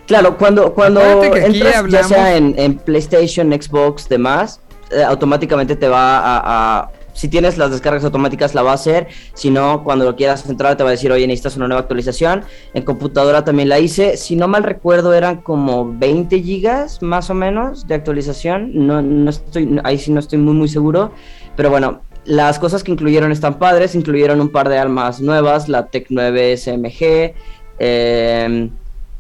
Claro, cuando, cuando que aquí entras, ya sea en, en PlayStation, Xbox, demás, eh, automáticamente te va a, a- Si tienes las descargas automáticas, la va a hacer. Si no, cuando lo quieras entrar, te va a decir, oye, necesitas una nueva actualización. En computadora también la hice. Si no mal recuerdo, eran como 20 gigas más o menos de actualización. No, no estoy, ahí sí no estoy muy, muy seguro. Pero bueno, las cosas que incluyeron están padres. Incluyeron un par de armas nuevas, la Tech 9 SMG. eh,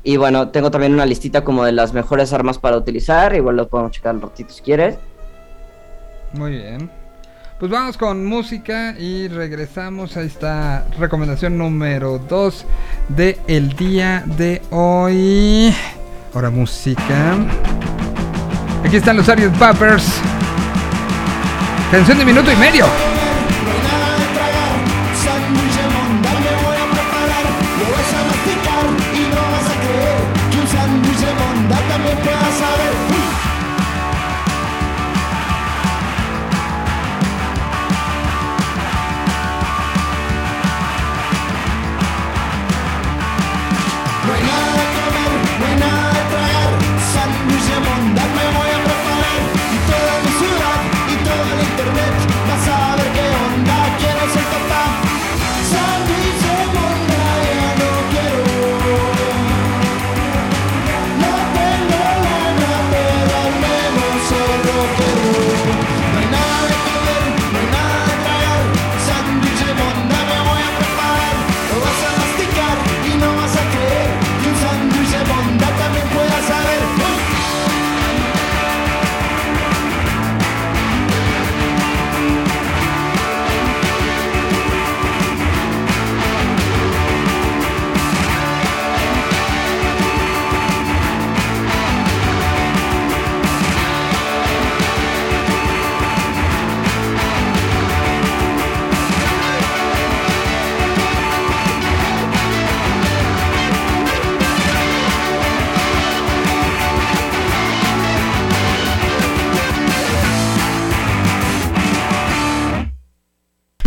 y bueno, tengo también una listita como de las mejores armas para utilizar. Igual lo podemos checar un ratito si quieres. Muy bien. Pues vamos con música y regresamos. Ahí está recomendación número 2 de el día de hoy. Ahora música. Aquí están los Arias Pappers. Canción de minuto y medio.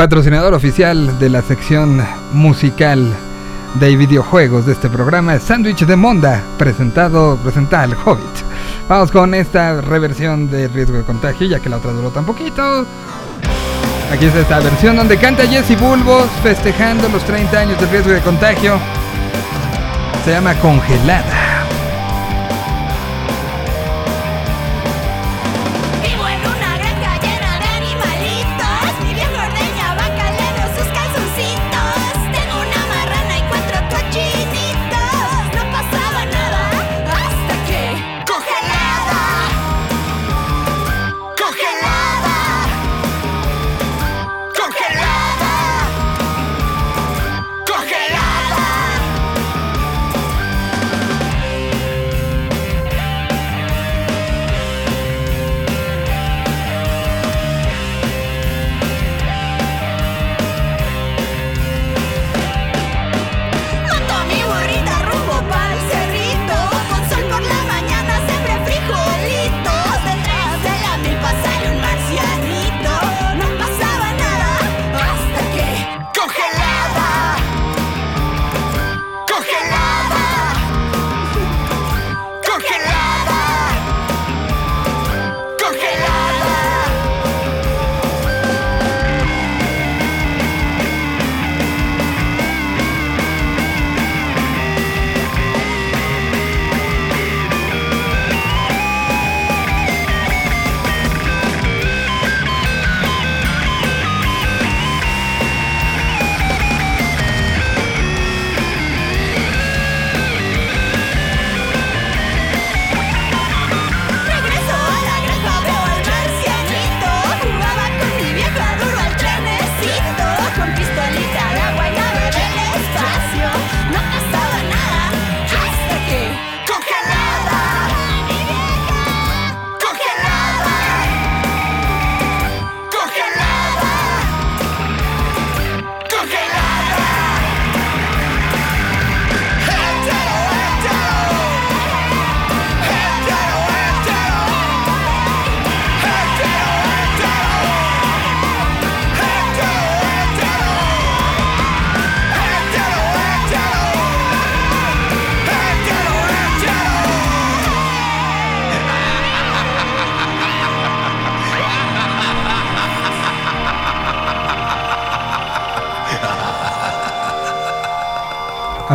Patrocinador oficial de la sección musical de videojuegos de este programa es Sándwich de Monda, presentado, presenta al Hobbit. Vamos con esta reversión de Riesgo de Contagio, ya que la otra duró tan poquito. Aquí está esta versión donde canta Jesse Bulbos festejando los 30 años de Riesgo de Contagio. Se llama Congelada.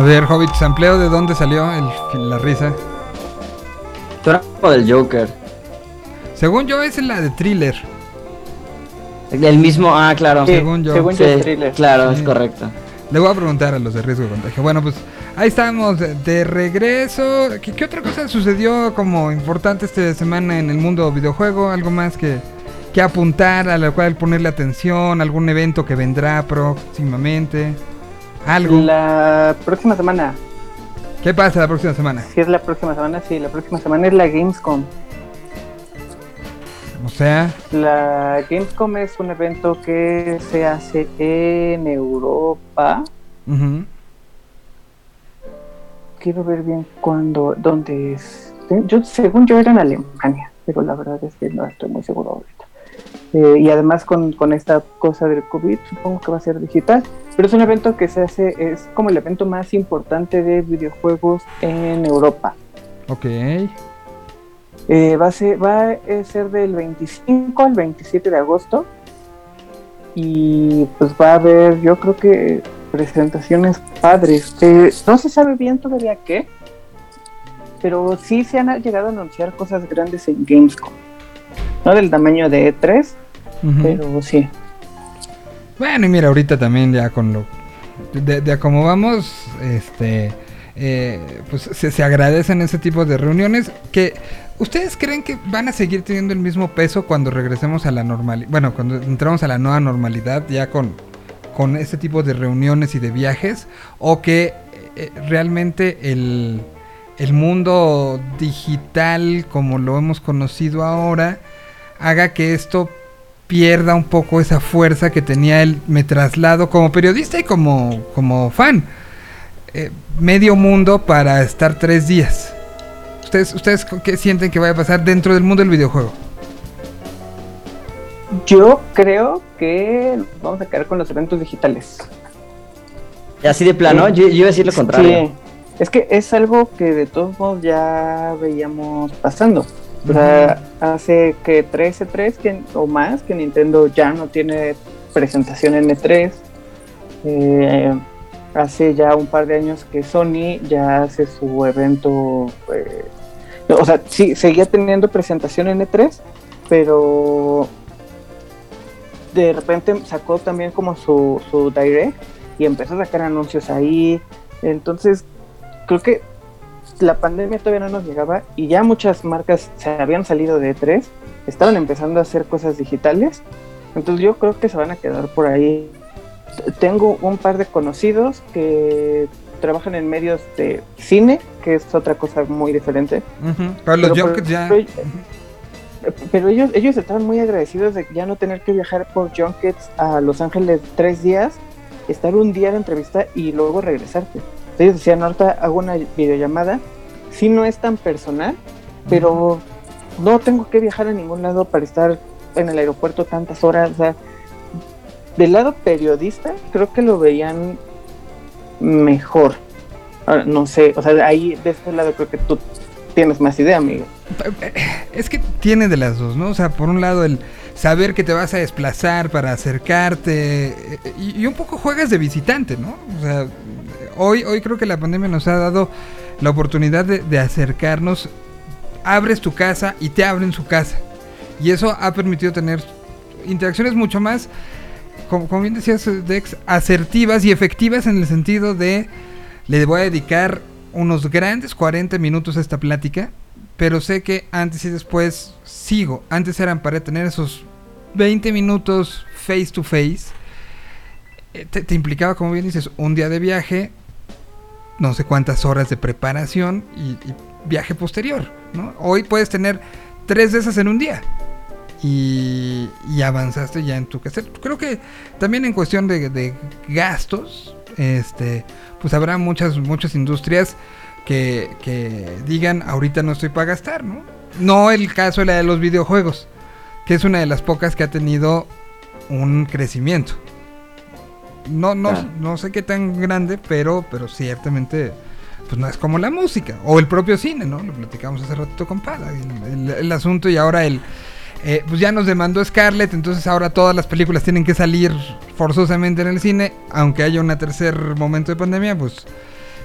Ver, Hobbit, sampleo, ¿de dónde salió el- la risa? Tú eras como del Joker. Según yo, es la de thriller. El mismo, ah, claro. Sí, según yo. Según Sí, yo, es thriller. claro, Sí. es correcto. Le voy a preguntar a los de riesgo de contagio. Bueno, pues ahí estamos de, de regreso. ¿Qué, qué otra cosa sucedió como importante esta semana en el mundo videojuego? ¿Algo más que, que apuntar, a la cual ponerle atención? ¿Algún evento que vendrá próximamente? ¿Algo? La próxima semana, ¿Qué pasa la próxima semana? si es la próxima semana, sí, la próxima semana es la Gamescom. O sea, La Gamescom es un evento que se hace en Europa. Quiero ver bien cuándo, dónde es. Yo, según yo era en Alemania, pero la verdad es que no estoy muy seguro ahorita. Eh, y además con, con esta cosa del COVID, supongo que va a ser digital. Pero es un evento que se hace, es como el evento más importante de videojuegos en Europa. ok. Eh, va, a ser, va a ser del 25 al 27 de agosto. Y pues va a haber, yo creo que presentaciones padres. Eh, no se sabe bien todavía qué, pero sí se han llegado a anunciar cosas grandes en Gamescom. No del tamaño de E3, ujú. pero sí. Bueno, y mira, ahorita también ya con lo... De, de vamos, este... eh, pues se, se agradecen ese tipo de reuniones que... ¿Ustedes creen que van a seguir teniendo el mismo peso cuando regresemos a la normalidad? Bueno, cuando entramos a la nueva normalidad ya con, con este tipo de reuniones y de viajes. ¿O que eh, realmente el, el mundo digital como lo hemos conocido ahora haga que esto pierda un poco esa fuerza que tenía el me traslado como periodista y como, como fan. Eh, medio mundo para estar tres días. ¿Ustedes, ¿Ustedes qué sienten que vaya a pasar dentro del mundo del videojuego? Yo creo que vamos a quedar con los eventos digitales. Y así de plano, Sí. yo, yo iba a decir lo contrario. Sí, es que es algo que de todos modos ya veíamos pasando. O sea, hace que 13 3 que, o más que Nintendo ya no tiene presentación en E3. Eh, hace ya un par de años que Sony ya hace su evento. eh, o sea, sí, seguía teniendo presentación en E3, pero de repente sacó también como su, su direct y empezó a sacar anuncios ahí. Entonces, creo que la pandemia todavía no nos llegaba y ya muchas marcas se habían salido de E3, estaban empezando a hacer cosas digitales. Entonces, yo creo que se van a quedar por ahí. Tengo un par de conocidos que trabajan en medios de cine, que es otra cosa muy diferente. Los Pero, por junkets ya. ejemplo, Pero ellos, ellos estaban muy agradecidos de ya no tener que viajar por junkets a Los Ángeles tres días, estar un día de entrevista y luego regresarte. Ellos decían, ahorita hago una videollamada, sí no es tan personal, pero no tengo que viajar a ningún lado para estar en el aeropuerto tantas horas. O sea, del lado periodista, creo que lo veían mejor. Ahora, no sé, o sea, ahí de este lado creo que tú tienes más idea, amigo. Es que tiene de las dos, ¿no? O sea, por un lado el saber que te vas a desplazar para acercarte eh, y, y un poco juegas de visitante, ¿no? O sea, hoy, hoy creo que la pandemia nos ha dado la oportunidad de, acercarnos. Abres tu casa y te abren su casa. Y eso ha permitido tener interacciones mucho más, como, como bien decías, Dex, asertivas y efectivas en el sentido de le voy a dedicar unos grandes 40 minutos a esta plática, pero sé que antes y después sigo. Antes eran para tener esos 20 minutos face to face. Eh, Te, te implicaba, como bien dices, un día de viaje, no sé cuántas horas de preparación y, viaje posterior. ¿no? Hoy puedes tener tres de esas en un día. Y, avanzaste ya en tu quehacer. Creo que también en cuestión de, gastos, este, pues habrá muchas, muchas industrias que, digan ahorita no estoy para gastar, ¿no? El caso la de los videojuegos, que es una de las pocas que ha tenido un crecimiento. No, no, no sé qué tan grande, pero, pero ciertamente pues no es como la música o el propio cine, ¿no? Lo platicamos hace ratito con Pada, el, el- el asunto y ahora el eh, pues ya nos demandó Scarlett, entonces ahora todas las películas tienen que salir forzosamente en el cine, aunque haya un tercer momento de pandemia, pues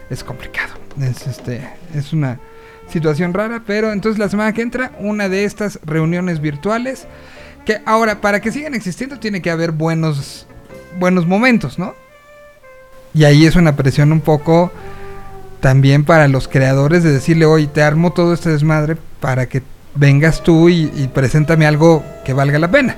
es complicado. Es, este, es una situación rara, pero entonces la semana que entra, una de estas reuniones virtuales, que ahora, para que sigan existiendo, tiene que haber buenos, buenos momentos, ¿no? Y ahí es una presión un poco también para los creadores de decirle, oye, te armo todo este desmadre para que vengas tú y, y preséntame algo que valga la pena.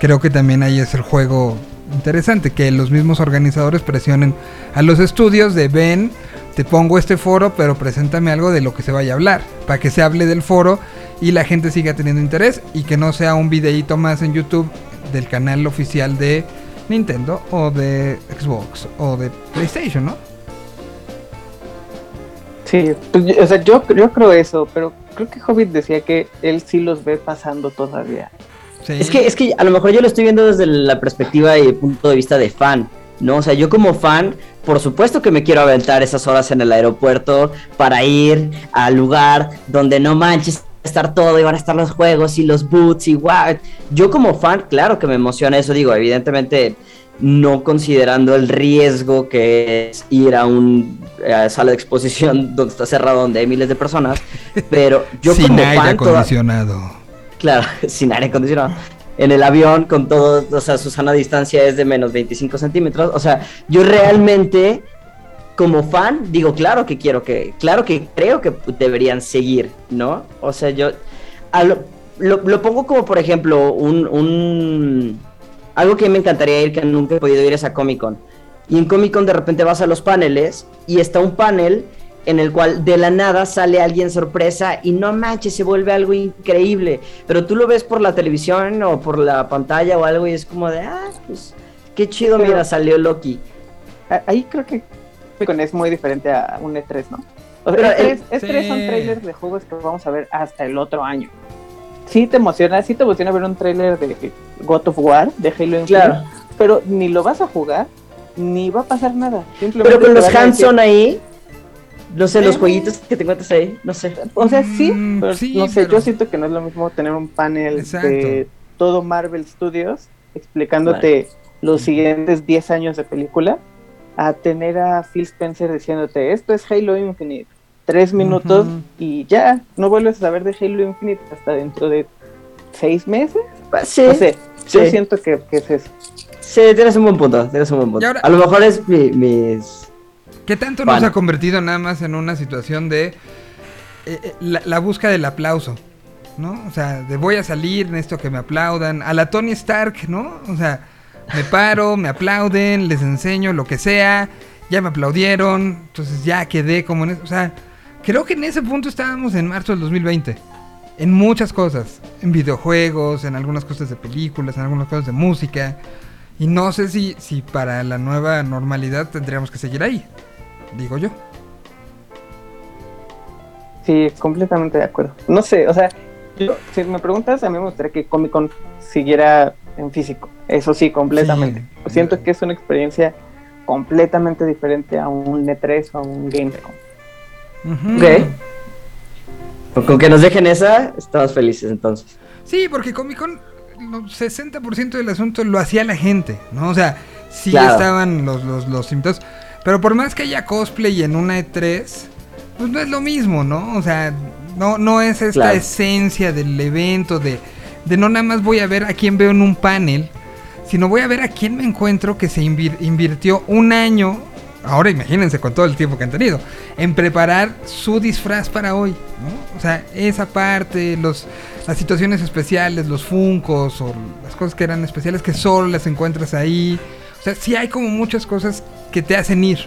Creo que también ahí es el juego interesante, que los mismos organizadores presionen a los estudios de ven, te pongo este foro, pero preséntame algo de lo que se vaya a hablar, para que se hable del foro y la gente siga teniendo interés y que no sea un videíto más en YouTube del canal oficial de Nintendo o de Xbox o de PlayStation, ¿no? Sí, pues, yo- o sea, yo, yo creo eso, pero creo que Hobbit decía que él sí los ve pasando todavía. Sí. Es que, es que a lo mejor yo lo estoy viendo desde la perspectiva y el punto de vista de fan, ¿no? O sea, yo como fan, por supuesto que me quiero aventar esas horas en el aeropuerto para ir al lugar donde no manches estar todo y van a estar los juegos y los boots y wow. Yo como fan, claro que me emociona eso, digo, evidentemente no considerando el riesgo que es ir a un eh, sala de exposición donde está cerrado, donde hay miles de personas, pero yo Sin como aire fan toda- acondicionado. Claro, sin aire acondicionado. En el avión, con todo, o sea, su sana distancia es de menos 25 centímetros. O sea, yo realmente, como fan, digo, claro que quiero que, claro que creo que deberían seguir, ¿no? O sea, yo lo, lo- lo pongo como, por ejemplo, un, un- algo que me encantaría ir, que nunca he podido ir, es a Comic Con. Y en Comic Con de repente vas a los paneles y está un panel en el cual de la nada sale alguien sorpresa y no manches, se vuelve algo increíble. Pero tú lo ves por la televisión o por la pantalla o algo y es como de, ah, pues qué chido, Pero- mira, salió Loki. Ahí creo que es muy diferente a un E3, ¿no? O Pero sea, el- E3, E3 son Sí. trailers de juegos que vamos a ver hasta el otro año. Sí te emociona, sí te emociona ver un trailer de God of War, de Halo Infinite, Claro. pero ni lo vas a jugar, ni va a pasar nada. Simplemente Pero con los Hanson ahí, no sé, los jueguitos que te encuentras ahí, no sé. O sea, sí, Mm, pero sí, no sé, pero- yo siento que no es lo mismo tener un panel Exacto. de todo Marvel Studios explicándote los siguientes 10 años de película, a tener a Phil Spencer diciéndote, esto es Halo Infinite, tres minutos y ya, no vuelves a saber de Halo Infinite hasta dentro de seis meses. Sí, No sé, yo sí. siento que, que es eso. sí, tienes un buen punto, tienes un buen punto. Ahora- A lo mejor es mi- mis... ¿Qué tanto Fan. nos ha convertido nada más en una situación de eh, eh, la, la búsqueda del aplauso? ¿No? O sea, de voy a salir, necesito que me aplaudan. A la Tony Stark, ¿no? O sea, me paro, me aplauden, les enseño lo que sea. Ya me aplaudieron, entonces ya quedé como en eso. O sea, creo que en ese punto estábamos en marzo del 2020. En muchas cosas. En videojuegos, en algunas cosas de películas, en algunas cosas de música. Y no sé si, si para la nueva normalidad tendríamos que seguir ahí. Digo yo. Sí, completamente de acuerdo. No sé, o sea, yo, si me preguntas, a mí me gustaría que Comic Con siguiera en físico. Eso sí, completamente. Sí. Siento que es una experiencia completamente diferente a un E3 o a un Gamescom. Ujú. Ok. Con, con que nos dejen esa, estamos felices entonces. Sí, porque Comic Con, el 60% del asunto lo hacía la gente, ¿no? O sea, sí Claro. estaban los, los, los invitados. Pero por más que haya cosplay en una E3, pues no es lo mismo, ¿no? O sea, no, no es esta Claro. esencia del evento, de, de no nada más voy a ver a quién veo en un panel, sino voy a ver a quién me encuentro que se invir- invirtió un año, ahora imagínense con todo el tiempo que han tenido, en preparar su disfraz para hoy. O sea, esa parte, los, las situaciones especiales, los funcos o las cosas que eran especiales que solo las encuentras ahí. O sea, sí hay como muchas cosas que te hacen ir.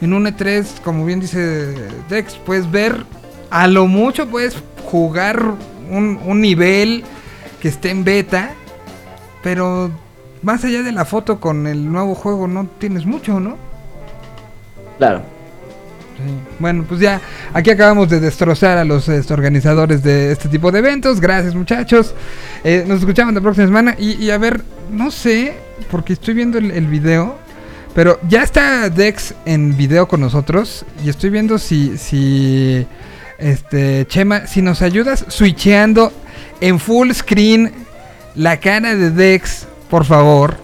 En un E3, como bien dice Dex, puedes ver, a lo mucho puedes jugar un nivel que esté en beta, pero más allá de la foto con el nuevo juego no tienes mucho, ¿no? Claro. Sí. Bueno, pues ya aquí acabamos de destrozar a los este, organizadores de este tipo de eventos. Gracias muchachos. Eh, nos escuchamos la próxima semana. Y, y a ver, no sé, porque estoy viendo el, el video. Pero ya está Dex en video con nosotros. Y estoy viendo si, si, este, Chema, si nos ayudas switcheando en full screen la cara de Dex, por favor.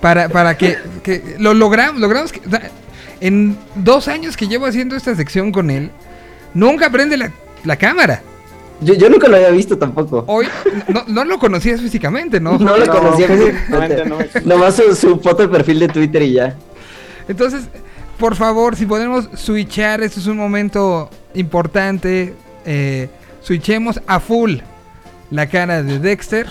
Para, para que, que lo logramos, logramos que... o sea, en dos años que llevo haciendo esta sección con él, nunca prende la, la cámara. Yo, yo nunca lo había visto tampoco. Hoy no, no lo conocías físicamente, ¿no? No lo No, conocía físicamente físicamente. no. Nomás su, su foto de perfil de Twitter y ya. Entonces, por favor, si podemos switchar, esto es un momento importante. Eh, switchemos a full la cara de Dexter.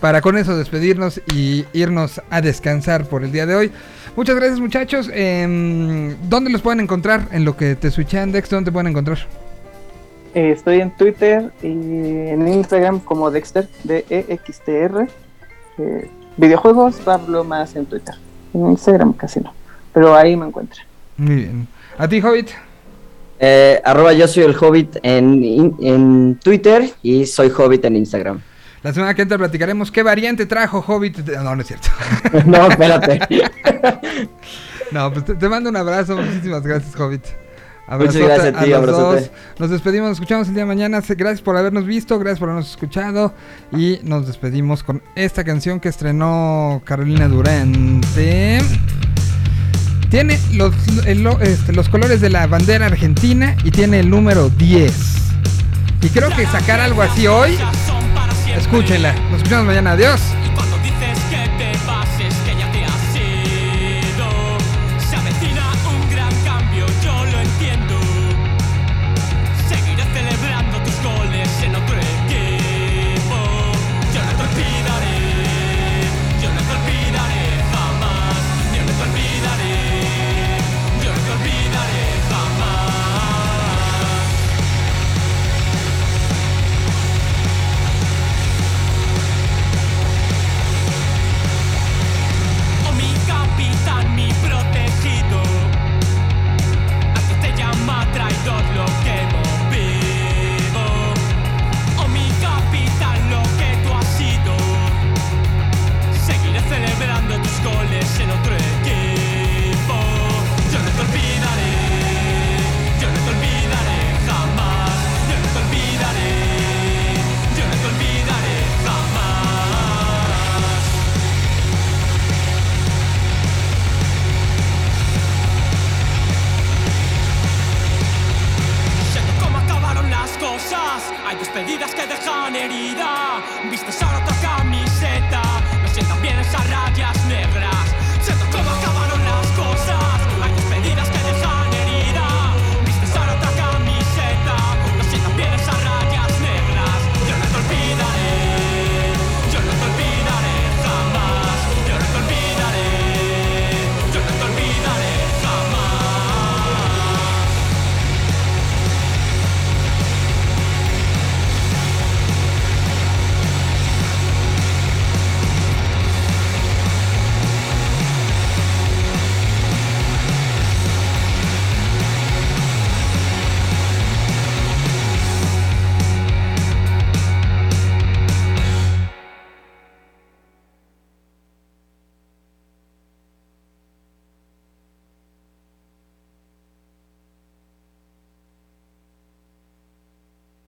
Para con eso despedirnos y irnos a descansar por el día de hoy. Muchas gracias muchachos. Em, ¿Dónde los pueden encontrar? En lo que te switchan, Dexter, ¿dónde te pueden encontrar? Eh, estoy en Twitter y en Instagram como Dexter, D-E-X-T-R. Eh, videojuegos hablo más en Twitter. En Instagram casi no. Pero ahí me encuentran. Muy bien. ¿A ti, Hobbit? Eh, arroba yo soy el Hobbit en, in- en Twitter y soy Hobbit en Instagram. La semana que entra platicaremos qué variante trajo Hobbit. No, no es cierto. No, espérate. No, pues te, te mando un abrazo. Muchísimas gracias, Hobbit. Muchas Abrazote gracias a ti, los abrazote. dos. Nos despedimos, nos escuchamos el día de mañana. Gracias por habernos visto, gracias por habernos escuchado. Y nos despedimos con esta canción que estrenó Carolina Durante. Tiene los, este, los colores de la bandera argentina y tiene el número 10. Y creo que sacar algo así hoy, escúchenla. Nos escuchamos mañana. Adiós.